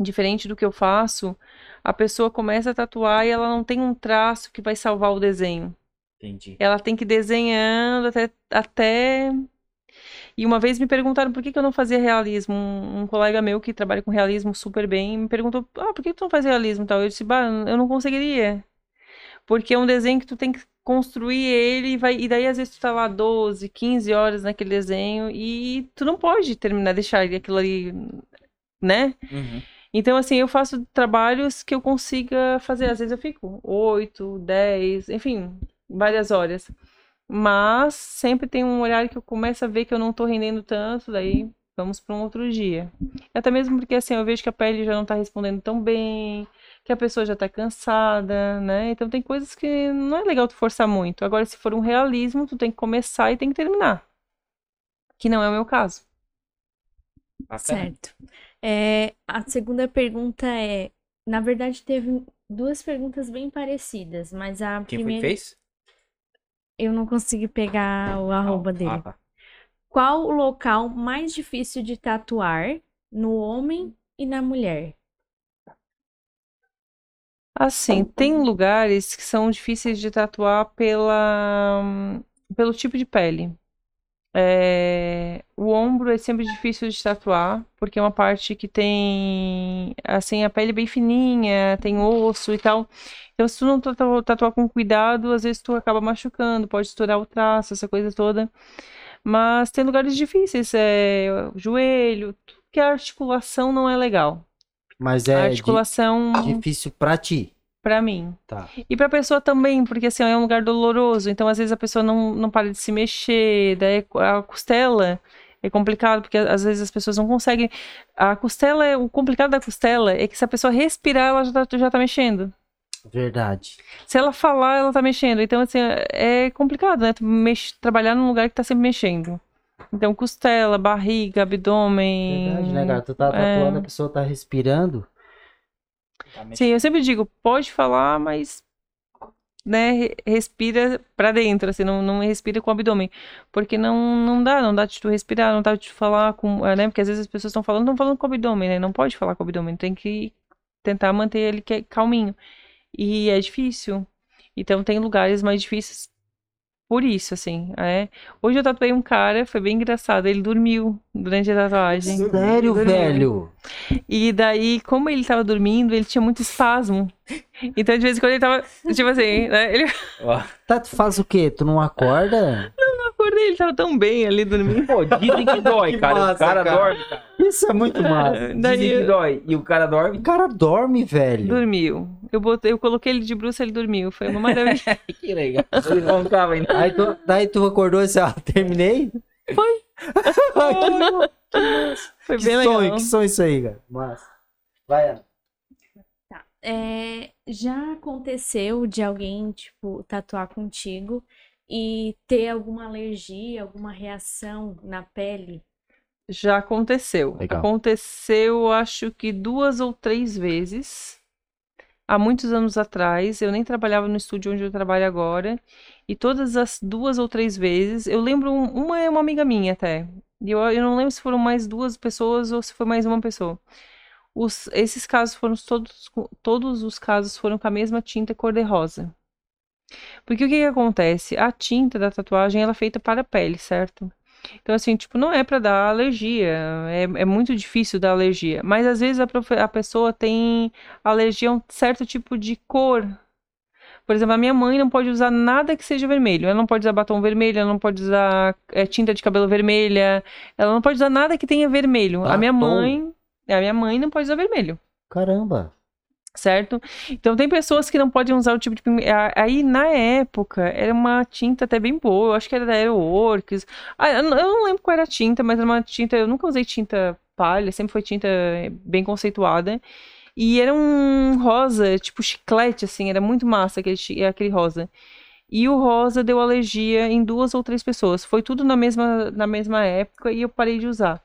diferente do que eu faço, a pessoa começa a tatuar e ela não tem um traço que vai salvar o desenho. Entendi. Ela tem que ir desenhando até, até... E uma vez me perguntaram por que, que eu não fazia realismo. Um, um colega meu que trabalha com realismo super bem me perguntou: Ah, por que tu não faz realismo e tal? Eu disse: Bah, eu não conseguiria. Porque é um desenho que tu tem que construir ele e, vai, e daí às vezes tu tá lá 12, 15 horas naquele desenho e tu não pode terminar, deixar aquilo ali, né? Uhum. Então, assim, eu faço trabalhos que eu consiga fazer. Às vezes eu fico 8, 10, enfim, várias horas. Mas sempre tem um horário que eu começo a ver que eu não tô rendendo tanto, daí vamos para um outro dia. Até mesmo porque, assim, eu vejo que a pele já não tá respondendo tão bem, que a pessoa já tá cansada, né? Então tem coisas que não é legal tu forçar muito. Agora, se for um realismo, tu tem que começar e tem que terminar. Que não é o meu caso. Certo. É, a segunda pergunta é: na verdade, teve duas perguntas bem parecidas, mas a Quem foi que primeira fez? Eu não consegui pegar o arroba dele. Ah, tá. Qual o local mais difícil de tatuar no homem e na mulher? Assim, tem lugares que são difíceis de tatuar pela, pelo tipo de pele. É, o ombro é sempre difícil de tatuar, porque é uma parte que tem, assim, a pele bem fininha, tem osso e tal. Então, se tu não tatu- tatuar com cuidado, às vezes tu acaba machucando, pode estourar o traço, essa coisa toda. Mas tem lugares difíceis, é, o joelho, tudo que a articulação não é legal. Mas A é di- articulação, difícil pra ti. Pra mim. Tá. E pra pessoa também, porque assim, é um lugar doloroso, então às vezes a pessoa não, não para de se mexer, daí a costela é complicado, porque às vezes as pessoas não conseguem. A costela, é- o complicado da costela é que se a pessoa respirar, ela já tá, já tá mexendo. Verdade. Se ela falar, ela tá mexendo. Então, assim, é complicado, né? Mex- trabalhar num lugar que tá sempre mexendo. Então, costela, barriga, abdômen. Verdade, né, cara? Tu tá é. tatuando, a pessoa tá respirando. Sim, eu sempre digo, pode falar, mas né, re- respira pra dentro, assim, não, não respira com o abdômen. Porque não, não dá, não dá de tu respirar, não dá de tu falar com, é, né? Porque às vezes as pessoas estão falando, estão falando com o abdômen, né? Não pode falar com o abdômen, tem que tentar manter ele calminho. E é difícil. Então tem lugares mais difíceis por isso, assim, é. Hoje eu tatuei um cara, foi bem engraçado, ele dormiu durante a tatuagem. Sério, velho? E daí, como ele tava dormindo, ele tinha muito espasmo. Então, de vez em quando ele tava, tipo assim, né? Ele Ó. Tá, tu faz o quê? Tu não acorda? Eu acordei, ele tava tão bem ali dormindo. Pô, dizem que dói, Que cara. massa, o cara, cara. dorme, cara. Isso é muito massa. Daí Dizem que dói. E o cara dorme. O cara dorme, velho. dormiu. Eu, botei, eu coloquei ele de bruxa, ele dormiu. Foi uma maravilha. Que legal. Ele roncava ainda. Aí tu, daí tu acordou e disse, ah, terminei? Foi que bem legal. sonho, que sonho isso aí, cara. Massa. Vai, Ana. Tá. É, já aconteceu de alguém, tipo, tatuar contigo e ter alguma alergia, alguma reação na pele? Já aconteceu. Legal. Aconteceu, acho que duas ou três vezes. Há muitos anos atrás, eu nem trabalhava no estúdio onde eu trabalho agora. E todas as duas ou três vezes, eu lembro, um- uma é uma amiga minha até. E eu, eu não lembro se foram mais duas pessoas ou se foi mais uma pessoa. Os, esses casos foram todos, todos os casos foram com a mesma tinta cor-de-rosa. Porque o que que acontece? A tinta da tatuagem ela é feita para a pele, certo? Então, assim, tipo, não é pra dar alergia. É, é muito difícil dar alergia. Mas às vezes a, a pessoa tem alergia a um certo tipo de cor. Por exemplo, a minha mãe não pode usar nada que seja vermelho. Ela não pode usar batom vermelho, ela não pode usar é, tinta de cabelo vermelha. Ela não pode usar nada que tenha vermelho. A minha Batom? mãe. A minha mãe não pode usar vermelho Caramba. Certo? Então tem pessoas que não podem usar o tipo de pigmento. Aí na época era uma tinta até bem boa, eu acho que era da Aeroworks. Ah, eu não lembro qual era a tinta, mas era uma tinta, eu nunca usei tinta palha, sempre foi tinta bem conceituada. E era um rosa, tipo chiclete, assim, era muito massa aquele, aquele rosa. E o rosa deu alergia em duas ou três pessoas. Foi tudo na mesma, na mesma época e eu parei de usar.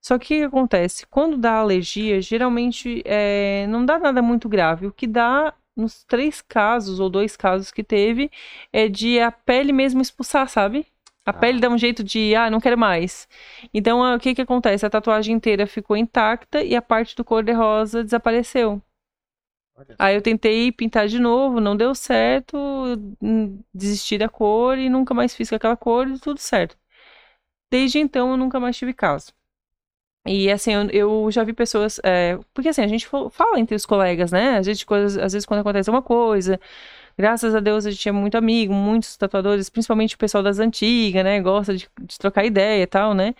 Só que o que acontece? Quando dá alergia, geralmente é, não dá nada muito grave. O que dá, nos três casos ou dois casos que teve, é de a pele mesmo expulsar, sabe? A pele dá um jeito de, ah, não quero mais. Então, ah, o que que acontece? A tatuagem inteira ficou intacta e a parte do cor-de-rosa desapareceu. Aí eu tentei pintar de novo, não deu certo, hum, desisti da cor e nunca mais fiz com aquela cor e tudo certo. Desde então eu nunca mais tive caso. E assim, eu, eu já vi pessoas. é, porque assim, a gente fa- fala entre os colegas, né? Às vezes, coisas, às vezes quando acontece uma coisa. Graças a Deus a gente tinha muito amigo, muitos tatuadores, principalmente o pessoal das antigas, né? Gosta de, de trocar ideia e tal, né?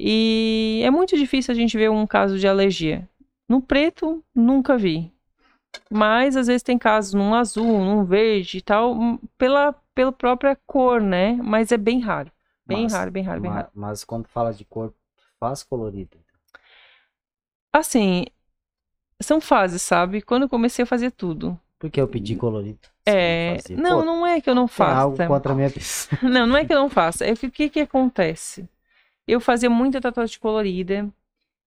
E é muito difícil a gente ver um caso de alergia. No preto, nunca vi. Mas às vezes tem casos num azul, num verde e tal, hum, pela, pela própria cor, né? Mas é bem raro. Bem Massa. raro, bem raro, bem Ma- raro. Mas quando fala de cor, faz colorido. Assim, são fases, sabe? Quando eu comecei a fazer tudo. Porque eu pedi colorido. É, não, Pô, não é que eu não tem algo faça. contra a minha. Não, não é que eu não faça. É que o que que acontece? Eu fazia muita tatuagem colorida.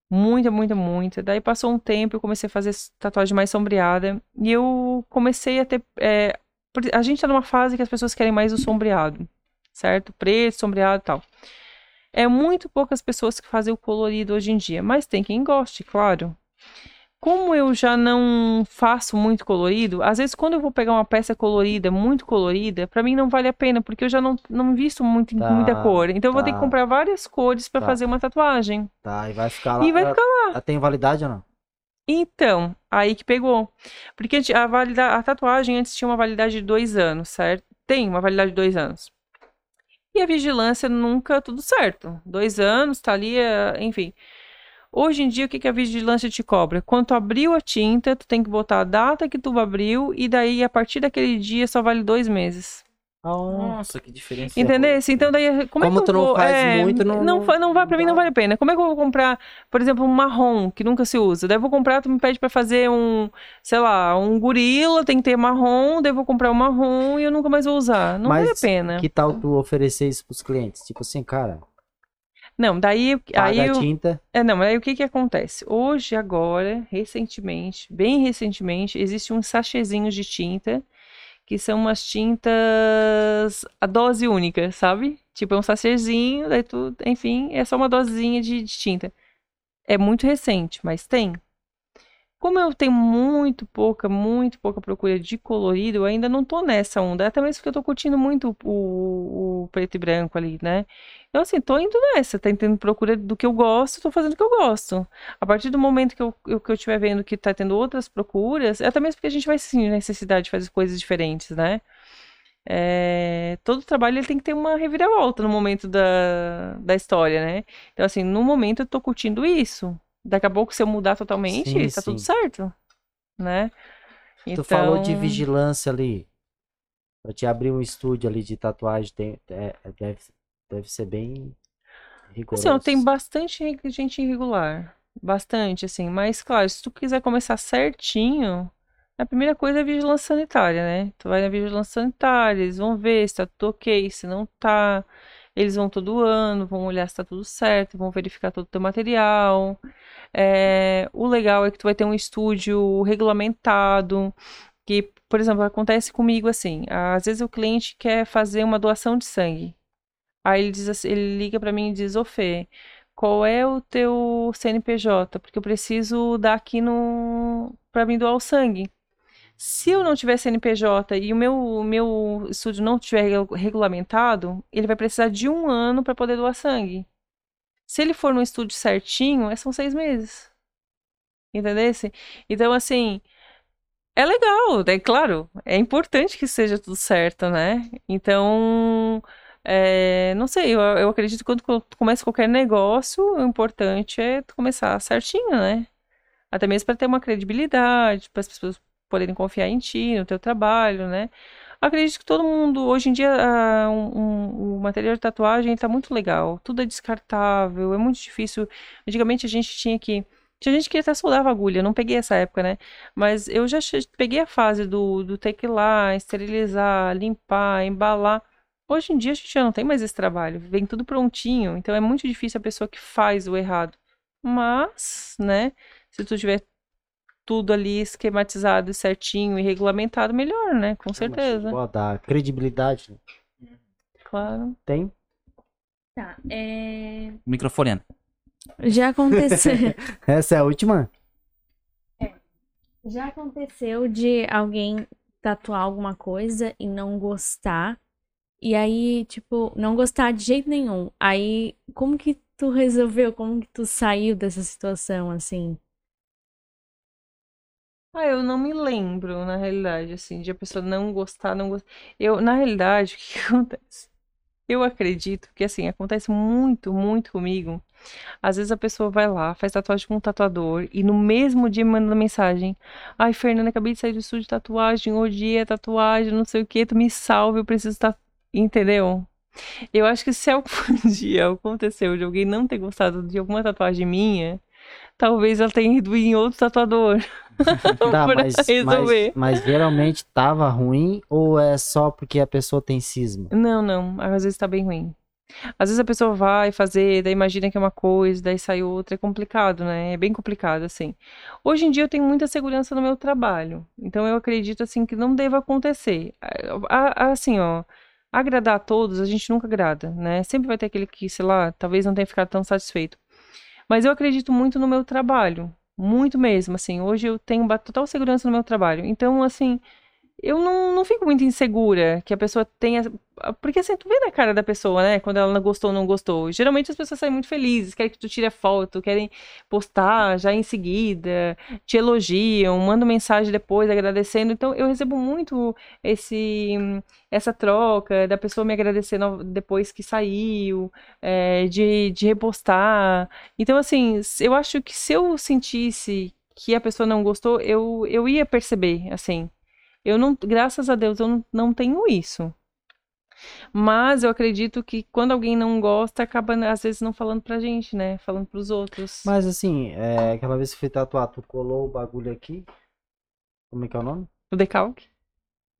Muita, muita, muita. Daí passou um tempo, eu comecei a fazer tatuagem mais sombreada. E eu comecei a ter. é, a gente tá numa fase que as pessoas querem mais o sombreado. Certo? Preto, sombreado e tal. É muito poucas pessoas que fazem o colorido hoje em dia. Mas tem quem goste, claro. como eu já não faço muito colorido, às vezes quando eu vou pegar uma peça colorida, muito colorida, pra mim não vale a pena, porque eu já não, não visto muito, Tá, muita cor. Então eu vou ter que tá. comprar várias cores pra Tá. fazer uma tatuagem. Tá, e vai ficar lá. E vai ela- ficar ela tem validade ou não? Então, aí que pegou. Porque a, valida- a tatuagem antes tinha uma validade de dois anos, certo? Tem uma validade de dois anos. E a vigilância nunca tudo certo. Dois anos, tá ali, é, enfim. Hoje em dia, o que, que a vigilância te cobra? Quando tu abriu a tinta, tu tem que botar a data que tu abriu, e daí, a partir daquele dia, só vale dois meses. Ah, Nossa, que diferença. Entendeu? Então, daí, como, Como é que tu eu não vou... faz é, muito, não- não, não- não vai, pra não mim não vale a pena. Como é que eu vou comprar, por exemplo, um marrom, que nunca se usa? Daí eu vou comprar, tu me pede pra fazer um, sei lá, um gorila, tem que ter marrom, daí eu vou comprar o marrom e eu nunca mais vou usar. Não vale a Mas pena. Que tal tu oferecer isso pros clientes? Tipo assim, cara, Não, daí, paga aí a eu... tinta. É, não, mas aí o que que acontece? Hoje, agora, recentemente, bem recentemente, existe um sachêzinho de tinta, que são umas tintas a dose única, sabe? Tipo, é um sachêzinho, daí tu, enfim, é só uma dosezinha de, de tinta. É muito recente, mas tem. Como eu tenho muito pouca, muito pouca procura de colorido, eu ainda não tô nessa onda. Até mesmo porque eu tô curtindo muito o, o preto e branco ali, né? Então, assim, tô indo nessa, tá tendo procura do que eu gosto, tô fazendo o que eu gosto. A partir do momento que eu, que eu estiver vendo que tá tendo outras procuras, até mesmo porque a gente vai sentir necessidade de fazer coisas diferentes, né? É, todo trabalho ele tem que ter uma reviravolta no momento da, da história, né? Então, assim, no momento eu tô curtindo isso. Daqui a pouco, se eu mudar totalmente, Sim, tá tudo sim. certo, né? Tu falou de Então, vigilância ali. Pra te abrir um estúdio ali de tatuagem, tem, é- deve, deve ser bem rigoroso. Assim, tem bastante gente irregular. Bastante, assim. Mas, claro, se tu quiser começar certinho, a primeira coisa é a vigilância sanitária, né? Tu vai na vigilância sanitária, eles vão ver se tá tudo ok, se não tá. Eles vão todo ano, vão olhar se tá tudo certo, vão verificar todo o teu material. É, o legal é que tu vai ter um estúdio regulamentado, que, por exemplo, acontece comigo assim, às vezes o cliente quer fazer uma doação de sangue. Aí ele diz assim, ele liga pra mim e diz, ô Fê, qual é o teu CNPJ? Porque eu preciso dar aqui no para mim doar o sangue. Se eu não tiver CNPJ e o meu, meu estúdio não tiver regu- regulamentado, ele vai precisar de um ano para poder doar sangue. Se ele for no estúdio certinho, é- são seis meses. Entendesse? Então, assim, é legal, é claro, é importante que seja tudo certo, né? Então, é, não sei, eu, eu acredito que quando tu começa qualquer negócio, o importante é tu começar certinho, né? Até mesmo para ter uma credibilidade, para as pessoas poderem confiar em ti, no teu trabalho, né? Acredito que todo mundo, hoje em dia, ah, um- um- o material de tatuagem está muito legal, tudo é descartável, é muito difícil. Antigamente a gente tinha que. Tinha gente que até soldava agulha, não peguei essa época, né? Mas eu já peguei a fase do, do ter que ir lá, esterilizar, limpar, embalar. Hoje em dia a gente já não tem mais esse trabalho, vem tudo prontinho, então é muito difícil a pessoa que faz o errado. Mas, né, se tu tiver tudo ali esquematizado, certinho e regulamentado, melhor, né? Com certeza. Pode dar credibilidade. né? Claro. Tem? Tá, é... O microfone, Ana. Já aconteceu. Essa é a última? Já aconteceu de alguém tatuar alguma coisa e não gostar. E aí, tipo, não gostar de jeito nenhum. Aí, como que tu resolveu? Como que tu saiu dessa situação, assim? Ah, eu não me lembro, na realidade, assim, de a pessoa não gostar, não gostar. Eu, na realidade, o que acontece? Eu acredito que, assim, acontece muito, muito comigo. Às vezes a pessoa vai lá, faz tatuagem com um tatuador e no mesmo dia me manda mensagem. Ai, Fernanda, acabei de sair do estúdio de tatuagem, odiei a tatuagem, não sei o que, tu me salve, eu preciso estar. Entendeu? Eu acho que se algum dia aconteceu de alguém não ter gostado de alguma tatuagem minha, talvez ela tenha ido em outro tatuador. Pra mas, resolver. mas, mas geralmente tava ruim ou é só porque a pessoa tem cisma? Não, não. Às vezes tá bem ruim. Às vezes a pessoa vai fazer, daí imagina que é uma coisa, daí sai outra. É complicado, né? É bem complicado, assim. Hoje em dia eu tenho muita segurança no meu trabalho. Então eu acredito, assim, que não deva acontecer. Assim, ó. Agradar a todos, a gente nunca agrada, né? Sempre vai ter aquele que, sei lá, talvez não tenha ficado tão satisfeito. Mas eu acredito muito no meu trabalho. Muito mesmo, assim. Hoje eu tenho total segurança no meu trabalho. Então, assim, eu não, não fico muito insegura que a pessoa tenha. Porque assim, tu vê na cara da pessoa, né? Quando ela não gostou ou não gostou. Geralmente as pessoas saem muito felizes, querem que tu tire a foto, querem postar já em seguida, te elogiam, mandam mensagem depois agradecendo. Então, eu recebo muito esse essa troca da pessoa me agradecendo depois que saiu, é, de, de repostar. Então, assim, eu acho que se eu sentisse que a pessoa não gostou, eu, eu ia perceber, assim. Eu não, graças a Deus, eu não, não tenho isso. Mas eu acredito que quando alguém não gosta, acaba, né, às vezes, não falando pra gente, né? Falando pros outros. Mas assim, é, aquela vez que fui tatuar, tu colou o bagulho aqui. Como é que é o nome? O decalque.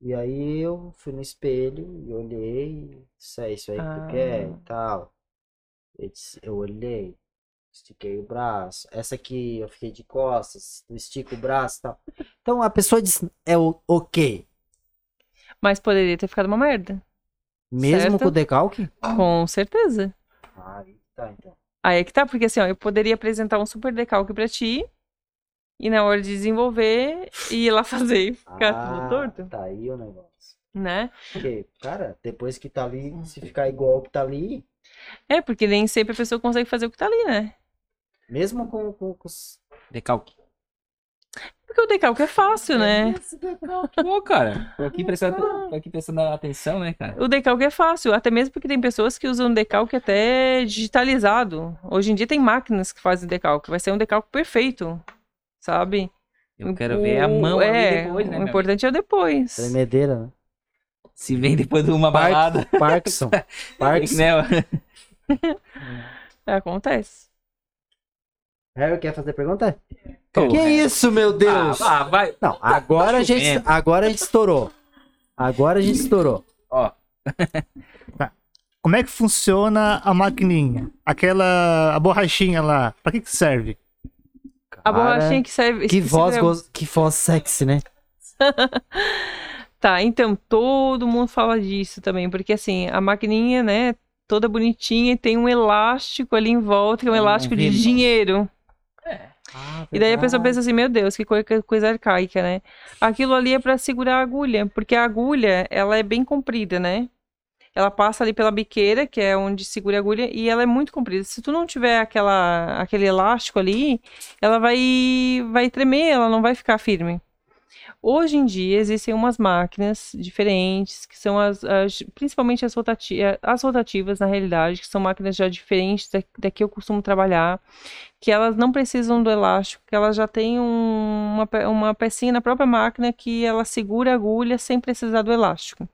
E aí eu fui no espelho e olhei, isso é isso aí que tu Ah. quer e tal. Eu, disse- eu olhei, estiquei o braço. Essa aqui eu fiquei de costas, tu estica o braço e tal. Então a pessoa diz, é o ok. Mas poderia ter ficado uma merda. Mesmo Certo. com o decalque? Com certeza. Ah, aí tá então. Aí é que tá, porque assim, ó, eu poderia apresentar um super decalque pra ti. E na hora de desenvolver, ir lá fazer e ficar tudo Ah, torto, tá aí o negócio. né? Porque, cara, depois que tá ali, se ficar igual ao que tá ali, É, porque nem sempre a pessoa consegue fazer o que tá ali, né? Mesmo com, com, com os- Decalque. Porque o decalque é fácil, né? Pô, cara. Tô aqui prestando, tô aqui prestando atenção, né, cara? O decalque é fácil, até mesmo porque tem pessoas que usam decalque até digitalizado. Hoje em dia tem máquinas que fazem decalque, vai ser um decalque perfeito, sabe? Eu quero ver a mão é, depois, né? O importante é o depois. tremedeira, né? Se vem depois de uma balada. Parkinson. Parkinson. né? É, acontece. Harry quer fazer pergunta? Pô, que é. isso, meu Deus? Ah, ah, vai. Não, agora a gente, chovendo. agora a gente estourou. Agora a gente estourou. Ó, Como é que funciona a maquininha? Aquela a borrachinha lá, pra que que serve? A Cara, borrachinha que serve. Que voz, gos- que voz sexy, né? Tá, então todo mundo fala disso também, porque assim, a maquininha, né, toda bonitinha e tem um elástico ali em volta, que é um Um elástico de dinheiro. Ah, E daí a pessoa pensa assim, meu Deus, que coi- que coisa arcaica, né? Aquilo ali é pra segurar a agulha, porque a agulha, ela é bem comprida, né? Ela passa ali pela biqueira, que é onde segura a agulha, e ela é muito comprida. Se tu não tiver aquela, aquele elástico ali, ela vai, vai tremer, ela não vai ficar firme. Hoje em dia existem umas máquinas diferentes, que são as, as- principalmente as, rotati as rotativas, na realidade, que são máquinas já diferentes da, da que eu costumo trabalhar, que elas não precisam do elástico, que elas já têm um- uma, uma pecinha na própria máquina que ela segura a agulha sem precisar do elástico.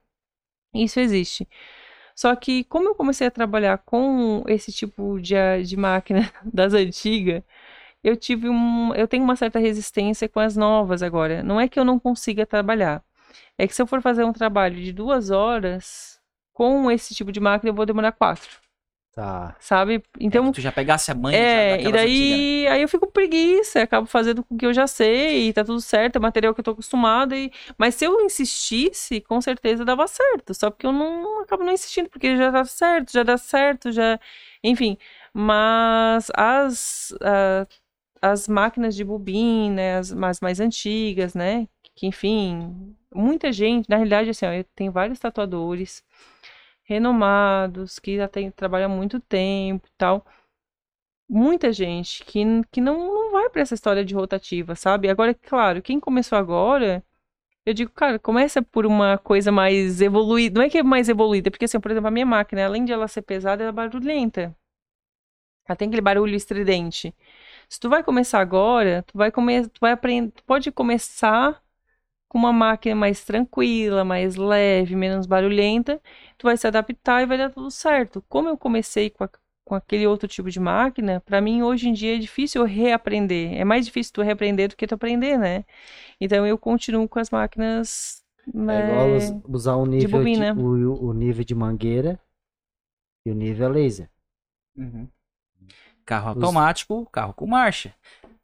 Isso existe. Só que como eu comecei a trabalhar com esse tipo de, de máquina das antigas, eu tive um, eu tenho uma certa resistência com as novas agora. Não é que eu não consiga trabalhar, é que se eu for fazer um trabalho de duas horas com esse tipo de máquina, eu vou demorar quatro, Tá. sabe? Então então, tu já pegasse a mãe já é, e daquelas antigas, né? daí aí eu fico preguiça, acabo fazendo com o que eu já sei, e tá tudo certo, é material que eu tô acostumada, e... mas se eu insistisse, com certeza dava certo, só porque eu não acabo não insistindo, porque já dá certo, já dá certo, já, enfim, mas as, a- as máquinas de bobina, as, as mais antigas, né, que enfim, muita gente, na realidade, assim, ó, eu tenho vários tatuadores renomados, que já tem, trabalham há muito tempo e tal, muita gente que, que não, não vai pra essa história de rotativa, sabe? Agora, claro, quem começou agora, eu digo, cara, começa por uma coisa mais evoluída. Não é que é mais evoluída, porque, assim, por exemplo, a minha máquina, além de ela ser pesada, ela é barulhenta. Ela tem aquele barulho estridente. Se tu vai começar agora, tu vai começar, tu vai aprender, tu pode começar com uma máquina mais tranquila, mais leve, menos barulhenta, tu vai se adaptar e vai dar tudo certo. Como eu comecei com, a- com aquele outro tipo de máquina, pra mim hoje em dia é difícil eu reaprender. É mais difícil tu reaprender do que tu aprender, né? Então eu continuo com as máquinas É né, igual us- usar o nível de, bobina. o, o nível de mangueira e o nível a laser. Uhum. Carro automático, carro com marcha.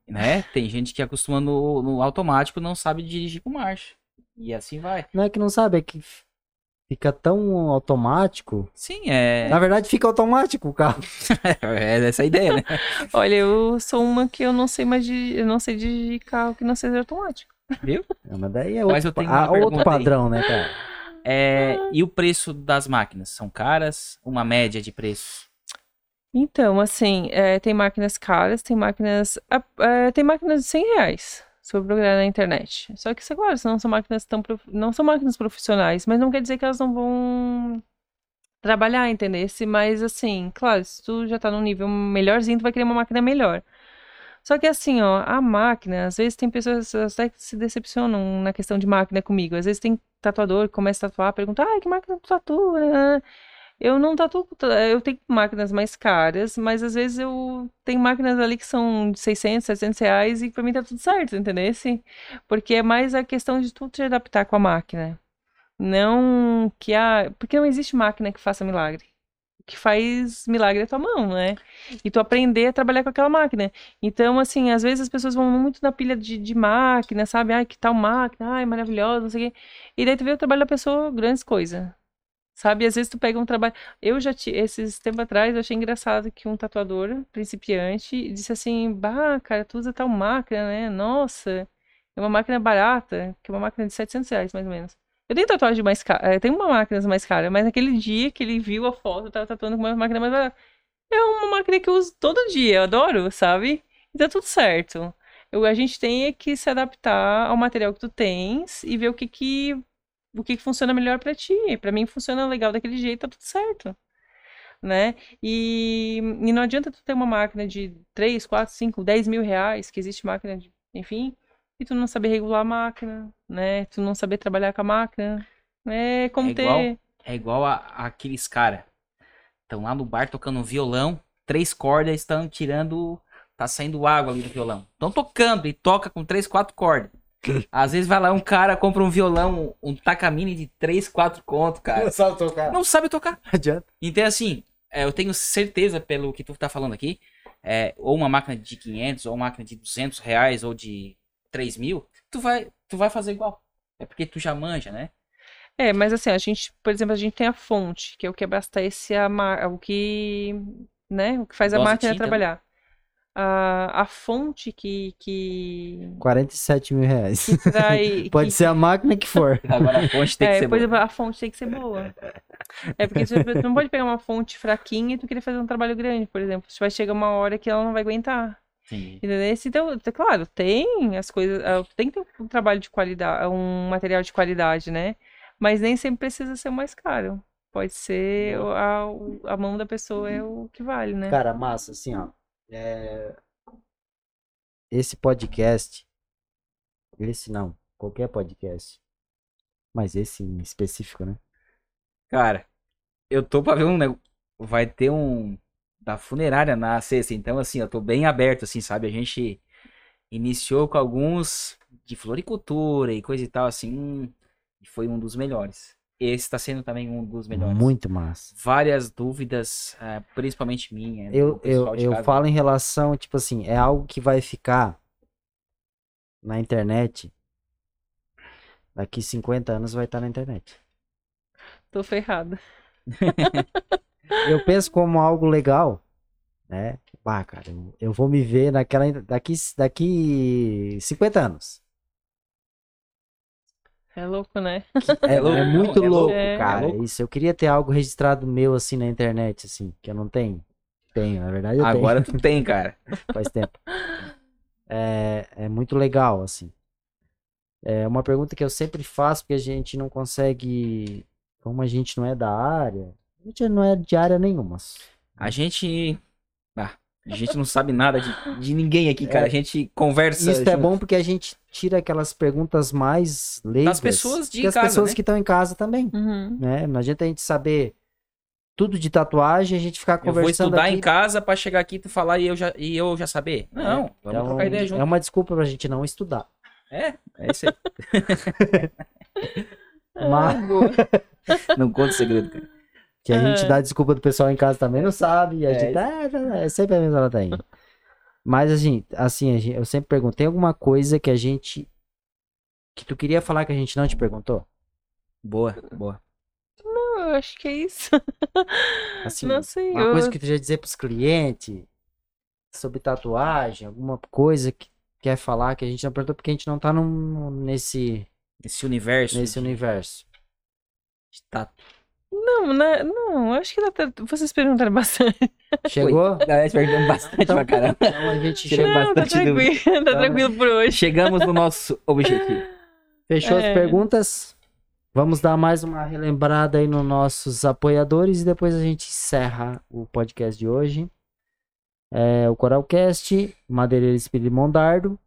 Né? Tem gente que acostuma no, no automático não sabe dirigir com marcha. E assim vai. Não é que não sabe, é que fica tão automático. Sim, é. Na verdade, fica automático o carro. É essa a ideia, né? Olha, eu sou uma que eu não sei mais de. Eu não sei de carro que não seja automático. É, Mas daí é Mas outro, eu tenho ah, outro aí. padrão, né, cara? É, e o preço das máquinas? São caras? Uma média de preço? Então, assim, é, tem máquinas caras, tem máquinas. é, tem máquinas de 100 reais. Se for na internet. Só que, isso, claro, não são máquinas tão. Não são máquinas profissionais, mas não quer dizer que elas não vão trabalhar, entendeu? Mas, assim, claro, se tu já tá num nível melhorzinho, tu vai querer uma máquina melhor. Só que assim, ó, a máquina, às vezes tem pessoas até que se decepcionam na questão de máquina comigo. Às vezes tem tatuador que começa a tatuar, pergunta, ah, que máquina tu tatua? Né?" Eu não tatuo, eu tenho máquinas mais caras, mas às vezes eu tenho máquinas ali que são de 600, 700 reais e pra mim tá tudo certo, entendeu? Porque é mais a questão de tu te adaptar com a máquina. Não que a. Porque não existe máquina que faça milagre. O que faz milagre é a tua mão, né? E tu aprender a trabalhar com aquela máquina. Então, assim, às vezes as pessoas vão muito na pilha de, de máquina, sabe? Ai, que tal máquina, ai, maravilhosa, não sei o quê. E daí tu vê o trabalho da pessoa, grandes coisas. Sabe? Às vezes tu pega um trabalho. Eu já tive, esses tempos atrás, eu achei engraçado que um tatuador, principiante, disse assim: Bah, cara, tu usa tal máquina, né? Nossa, é uma máquina barata, que é uma máquina de 700 reais, mais ou menos. Eu tenho tatuagem mais cara, tenho uma máquina mais cara, mas naquele dia que ele viu a foto, eu tava tatuando com uma máquina mais barata. É uma máquina que eu uso todo dia, eu adoro, sabe? E tá tudo certo. Eu, a gente tem é que se adaptar ao material que tu tens e ver o que que, o que, funciona melhor pra ti. Pra mim funciona legal daquele jeito, tá tudo certo. Né? E, e não adianta tu ter uma máquina de 3, 4, 5, 10 mil reais, que existe máquina de, enfim, e tu não saber regular a máquina, né? Tu não saber trabalhar com a máquina. É como É igual- ter. É igual a, aqueles cara. Estão lá no bar tocando um violão, três cordas estão tirando. Tá saindo água ali do violão. Estão tocando e toca com três, quatro cordas. Às vezes vai lá um cara, compra um violão, um Takamine de três, quatro conto, cara. sabe tocar. Não sabe tocar. Não adianta. Então, assim, é, eu tenho certeza, pelo que tu tá falando aqui, é, ou uma máquina de 500, ou uma máquina de 200 reais, ou de 3 mil, tu vai, tu vai fazer igual. É porque tu já manja, né? É, mas assim, a gente, por exemplo, a gente tem a fonte, que é o que abastece a o que, né, o que faz a Dose de máquina tinta, né? A, a fonte que, que, 47 mil reais. que trai. Pode que- ser a máquina que for. Agora a fonte tem que é, ser por boa. exemplo, a fonte tem que ser boa. É porque tu não pode pegar uma fonte fraquinha e tu querer fazer um trabalho grande, por exemplo. Vai chegar uma hora que ela não vai aguentar. Entendi. Entendeu? Então, claro, tem as coisas, ah, tem que ter um trabalho de qualidade, um material de qualidade, né? Mas nem sempre precisa ser o mais caro. Pode ser a, a mão da pessoa é o que vale, né? Cara, massa, assim, ó. É, Esse podcast. Esse não, qualquer podcast. Mas esse em específico, né? Cara, eu tô pra ver um negócio. Vai ter um. Da funerária na sexta. Então, assim, eu tô bem aberto, assim, sabe? A gente iniciou com alguns de floricultura e coisa e tal, assim. E foi um dos melhores. Esse tá sendo também um dos melhores. Muito massa. Várias dúvidas, eh, principalmente minha. Eu, eu, eu falo em relação, tipo assim, é algo que vai ficar na internet. Daqui 50 anos vai estar na internet. Tô ferrada. Eu penso como algo legal, né? Bah, cara, eu, eu vou me ver naquela. Daqui, daqui 50 anos. É louco, né? É, louco, é muito é louco, louco, é cara. louco. Isso. Eu queria ter algo registrado meu assim na internet, assim, que eu não tenho. Tenho, na verdade eu Agora tu tem, cara. tenho, faz tempo. É, é muito legal, assim. É uma pergunta que eu sempre faço, porque a gente não consegue. Como a gente não é da área, a gente não é de área nenhuma. A gente. Ah, a gente não sabe nada de, de ninguém aqui, cara. A gente conversa. Isso é junto. bom porque a gente tira aquelas perguntas mais leigas. pessoas de que as casa, pessoas né? que estão em casa também, Uhum. né? Não adianta a gente saber tudo de tatuagem, a gente ficar Eu vou conversando estudar aqui. em casa pra chegar aqui e tu falar e eu já, e eu já saber. Não, vamos Então, trocar ideia junto. é uma desculpa pra gente não estudar. É, é isso aí. Mas Não conta segredo, cara. Que a gente dá desculpa do pessoal em casa também não sabe. E a É. gente ah, não, não, é sempre a mesma ladainha. Mas assim, assim, a gente- eu sempre pergunto, tem alguma coisa que a gente que tu queria falar que a gente não te perguntou? Boa, boa. eu acho que é isso. Assim, não sei. uma eu... coisa que tu já dizer pros clientes sobre tatuagem, alguma coisa que quer falar que a gente não perguntou porque a gente não tá num, nesse, Esse universo. nesse universo. Tá. Não, né? não, acho que até- vocês perguntaram bastante. Chegou? Galera, perdemos bastante Então- pra caramba. Então a gente Chegou. Não, tá bastante dúvida. tranquilo, tá tranquilo por hoje. Chegamos no nosso objetivo. Fechou as É. perguntas? Vamos dar mais uma relembrada aí nos nossos apoiadores e depois a gente encerra o podcast de hoje. É, o Coralcast, Madeireira Espírito Mondardo,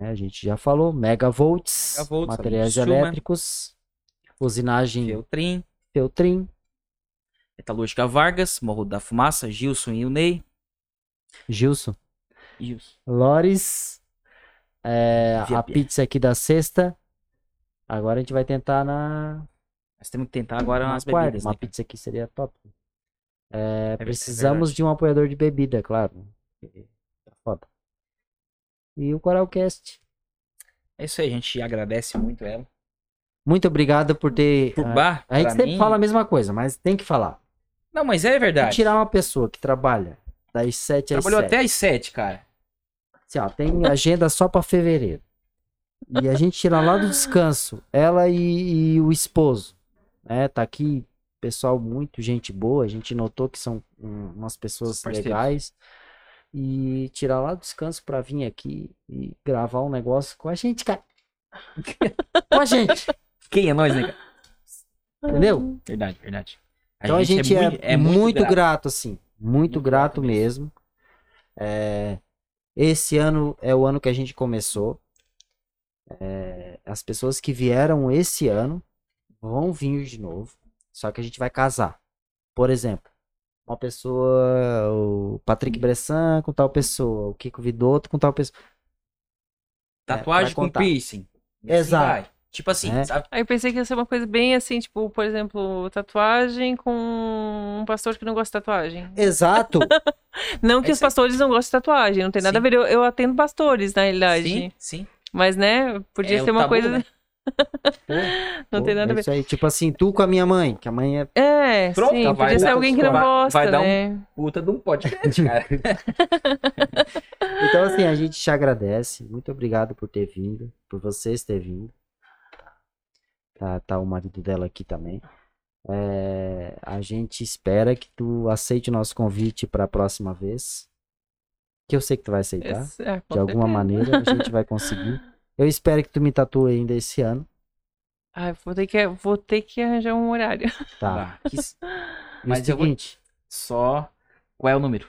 né, a gente já falou, Megavolts, Megavolts, materiais Schumann. elétricos, usinagem Feltrin, Feltrin, Metalúrgica Vargas, Morro da Fumaça, Gilson e o Ney. Gilson, Gilson. Lores, é, a pizza aqui da sexta. Agora a gente vai tentar na, Nós temos que tentar agora na umas quarta. bebidas. Uma né? pizza aqui seria top. É, É precisamos verdade. de um apoiador de bebida, claro. Tá foda. E o Coralcast. É isso aí, a gente agradece muito ela. Muito obrigado por ter. Por a- bar, a gente pra sempre mim- fala a mesma coisa, mas tem que falar. Não, mas é E verdade. tirar uma pessoa que trabalha das 7 às Trabalhou 7. até às sete, cara. Assim, ó, tem agenda só pra fevereiro. E a gente tira lá do descanso. Ela e, e o esposo. Né? Tá aqui, pessoal, muito gente boa. A gente notou que são umas pessoas legais. E tirar lá do descanso pra vir aqui e gravar um negócio com a gente, cara. com a gente, Quem é nós, né, cara? entendeu? Verdade, verdade. Então a gente é, mui- muito, grato. grato. assim. Muito, Muito grato grato mesmo. É, esse ano é o ano que a gente começou. É, as pessoas que vieram esse ano vão vir de novo. Só que a gente vai casar. Por exemplo, uma pessoa, o Patrick Bressan com tal pessoa, o Kiko Vidotto com tal pessoa. Tatuagem vai com piercing. Exato. Vai. Tipo assim, É. sabe? Aí eu pensei que ia ser uma coisa bem assim, tipo, por exemplo, tatuagem com um pastor que não gosta de tatuagem. Exato. Não que É os pastores não gostem de tatuagem, não tem nada Sim. a ver. Eu, eu atendo pastores, na realidade. Sim, sim. Mas, né, podia É ser uma tabu, coisa. né? Não tem Pô, nada a é ver. Isso aí, tipo assim, tu com a minha mãe, que a mãe é. É, Pronto, sim, vai podia ser alguém que não vai- gosta, vai dar um- né? Puta de um podcast, cara. Então, assim, a gente te agradece. Muito obrigado por ter vindo, por vocês ter vindo. Tá, tá o marido dela aqui também. É, a gente espera que tu aceite o nosso convite para a próxima vez. Que eu sei que tu vai aceitar. É, De alguma maneira, a gente vai conseguir. Eu espero que tu me tatue ainda esse ano. Ai, vou ter que, vou ter que arranjar um horário. Tá. Que- Mas o eu vou- seguinte, Só. Qual é o número?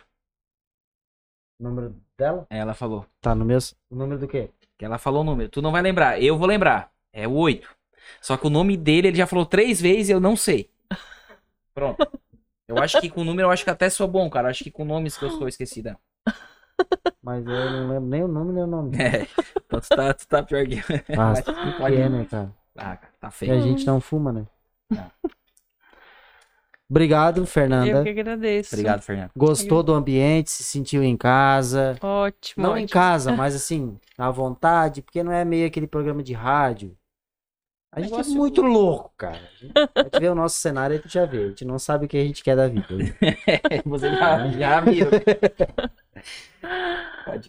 o número dela? Ela falou. Tá no meu. O número do quê? Que ela falou o número. Tu não vai lembrar. Eu vou lembrar. É o 8. Só que o nome dele ele já falou três vezes e eu não sei. Pronto. Eu acho que com o número eu acho que até sou bom, cara. Eu acho que com nomes que eu estou esquecida. Mas eu não lembro nem o nome nem o nome. É. Então tu tá, tu tá pior que. Ah, Mas que pode- é, né, cara? Ah, tá E a feio. gente não fuma, né? Não. Obrigado, Eu Fernanda. que agradeço. Obrigado, Fernando. Gostou do ambiente, se sentiu em casa. Ótimo. Não ótimo. em casa, mas assim, à vontade, porque não é meio aquele programa de rádio. A gente Negócio- é muito louco, cara. A gente, a gente vê o nosso cenário e tu já vê. A gente não sabe o que a gente quer da vida. Você já, já viu.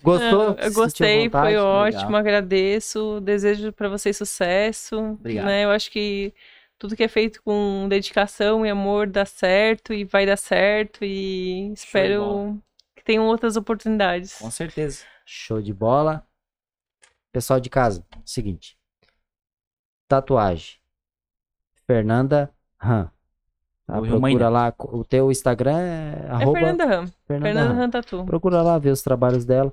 Gostou? Se eu gostei, vontade? foi Legal. ótimo, agradeço. Desejo pra vocês sucesso. Obrigado. Né? Eu acho que tudo que é feito com dedicação e amor dá certo e vai dar certo e espero que tenham outras oportunidades. Com certeza. Show de bola. Pessoal de casa, seguinte. Tatuagem. Fernanda Han. Tá? Mãe, Procura lá. O teu Instagram é É arroba Fernanda Ram. Fernanda Fernanda Han. Ram Tatu. Procura lá ver os trabalhos dela.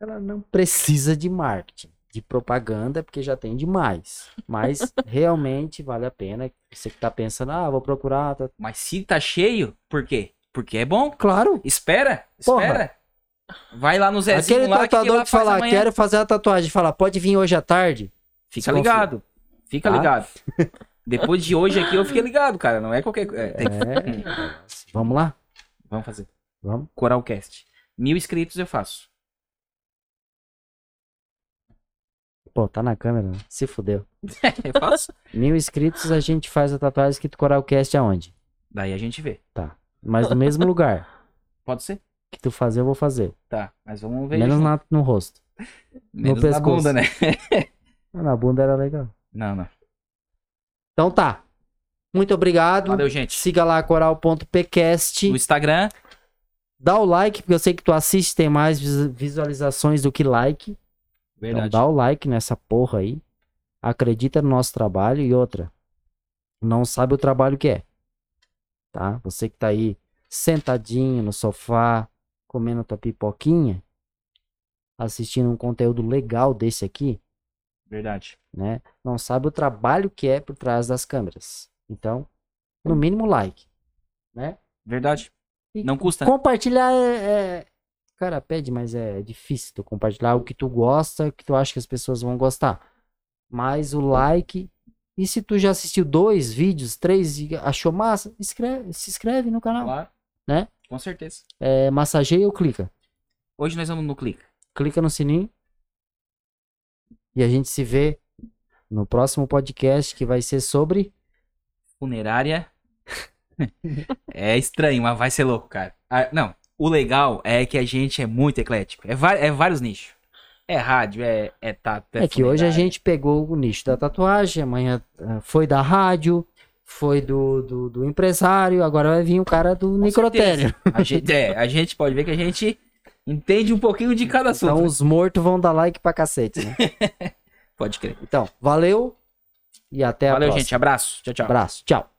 Ela não precisa de marketing, de propaganda, porque já tem demais. Mas realmente vale a pena. Você que tá pensando, ah, vou procurar. tá- Mas se tá cheio, por quê? Porque é bom. Claro. Espera, Porra. espera. Vai lá no Zezinho Aquele lá que tatuador que, faz falar, amanhã. quero fazer a tatuagem, fala, pode vir hoje à tarde. Fica ligado. Fica Tá? ligado. Depois de hoje aqui eu fiquei ligado, cara. Não é qualquer coisa. É, tem- É. Vamos lá? Vamos fazer. Vamos. Coralcast. Mil inscritos eu faço. Pô, tá na câmera, né? Se fudeu. Eu faço. Mil inscritos, a gente faz a tatuagem escrito Coralcast aonde? Daí a gente vê. Mas no mesmo lugar. Pode ser? Que tu fazer, eu vou fazer. Tá, mas vamos ver. Menos na- no rosto. Menos na pescoço. bunda, né? Ah, Na bunda era legal. Não, não. Então tá. Muito obrigado. Valeu, gente. Siga lá coral.pcast. No Instagram, Dá o like, porque eu sei que tu assiste, tem mais vis- visualizações do que like. verdade. Então dá o like nessa porra aí. Acredita no nosso trabalho e outra. Não sabe o trabalho que é. Tá? Você que tá aí sentadinho no sofá, comendo tua pipoquinha, assistindo um conteúdo legal desse aqui, Verdade. né? Não sabe o trabalho que é por trás das câmeras. Então, no mínimo like, né? Verdade. E Não custa. Compartilhar é, é- Cara, pede, mas é difícil tu compartilhar o que tu gosta, o que tu acha que as pessoas vão gostar. Mas o like. E se tu já assistiu dois vídeos, três e achou massa, inscreve- se inscreve no canal. Claro. Né? Com certeza. É, massageia ou clica? Hoje nós vamos no clique. Clica no sininho. E a gente se vê no próximo podcast que vai ser sobre. Funerária. é estranho, mas vai ser louco, cara. Ah, não, o legal é que a gente é muito eclético. É, é vários nichos. É rádio, é, é tato. É que hoje a gente pegou o nicho da tatuagem, amanhã ah, foi da rádio, foi do, do, do empresário, agora vai vir o cara do necrotério. A gente, é, a gente pode ver que a gente entende um pouquinho de cada assunto. Então os mortos vão dar like pra cacete, né? Pode crer. Então, valeu e até a Valeu, próxima. gente. Abraço. Tchau, tchau. Abraço, tchau.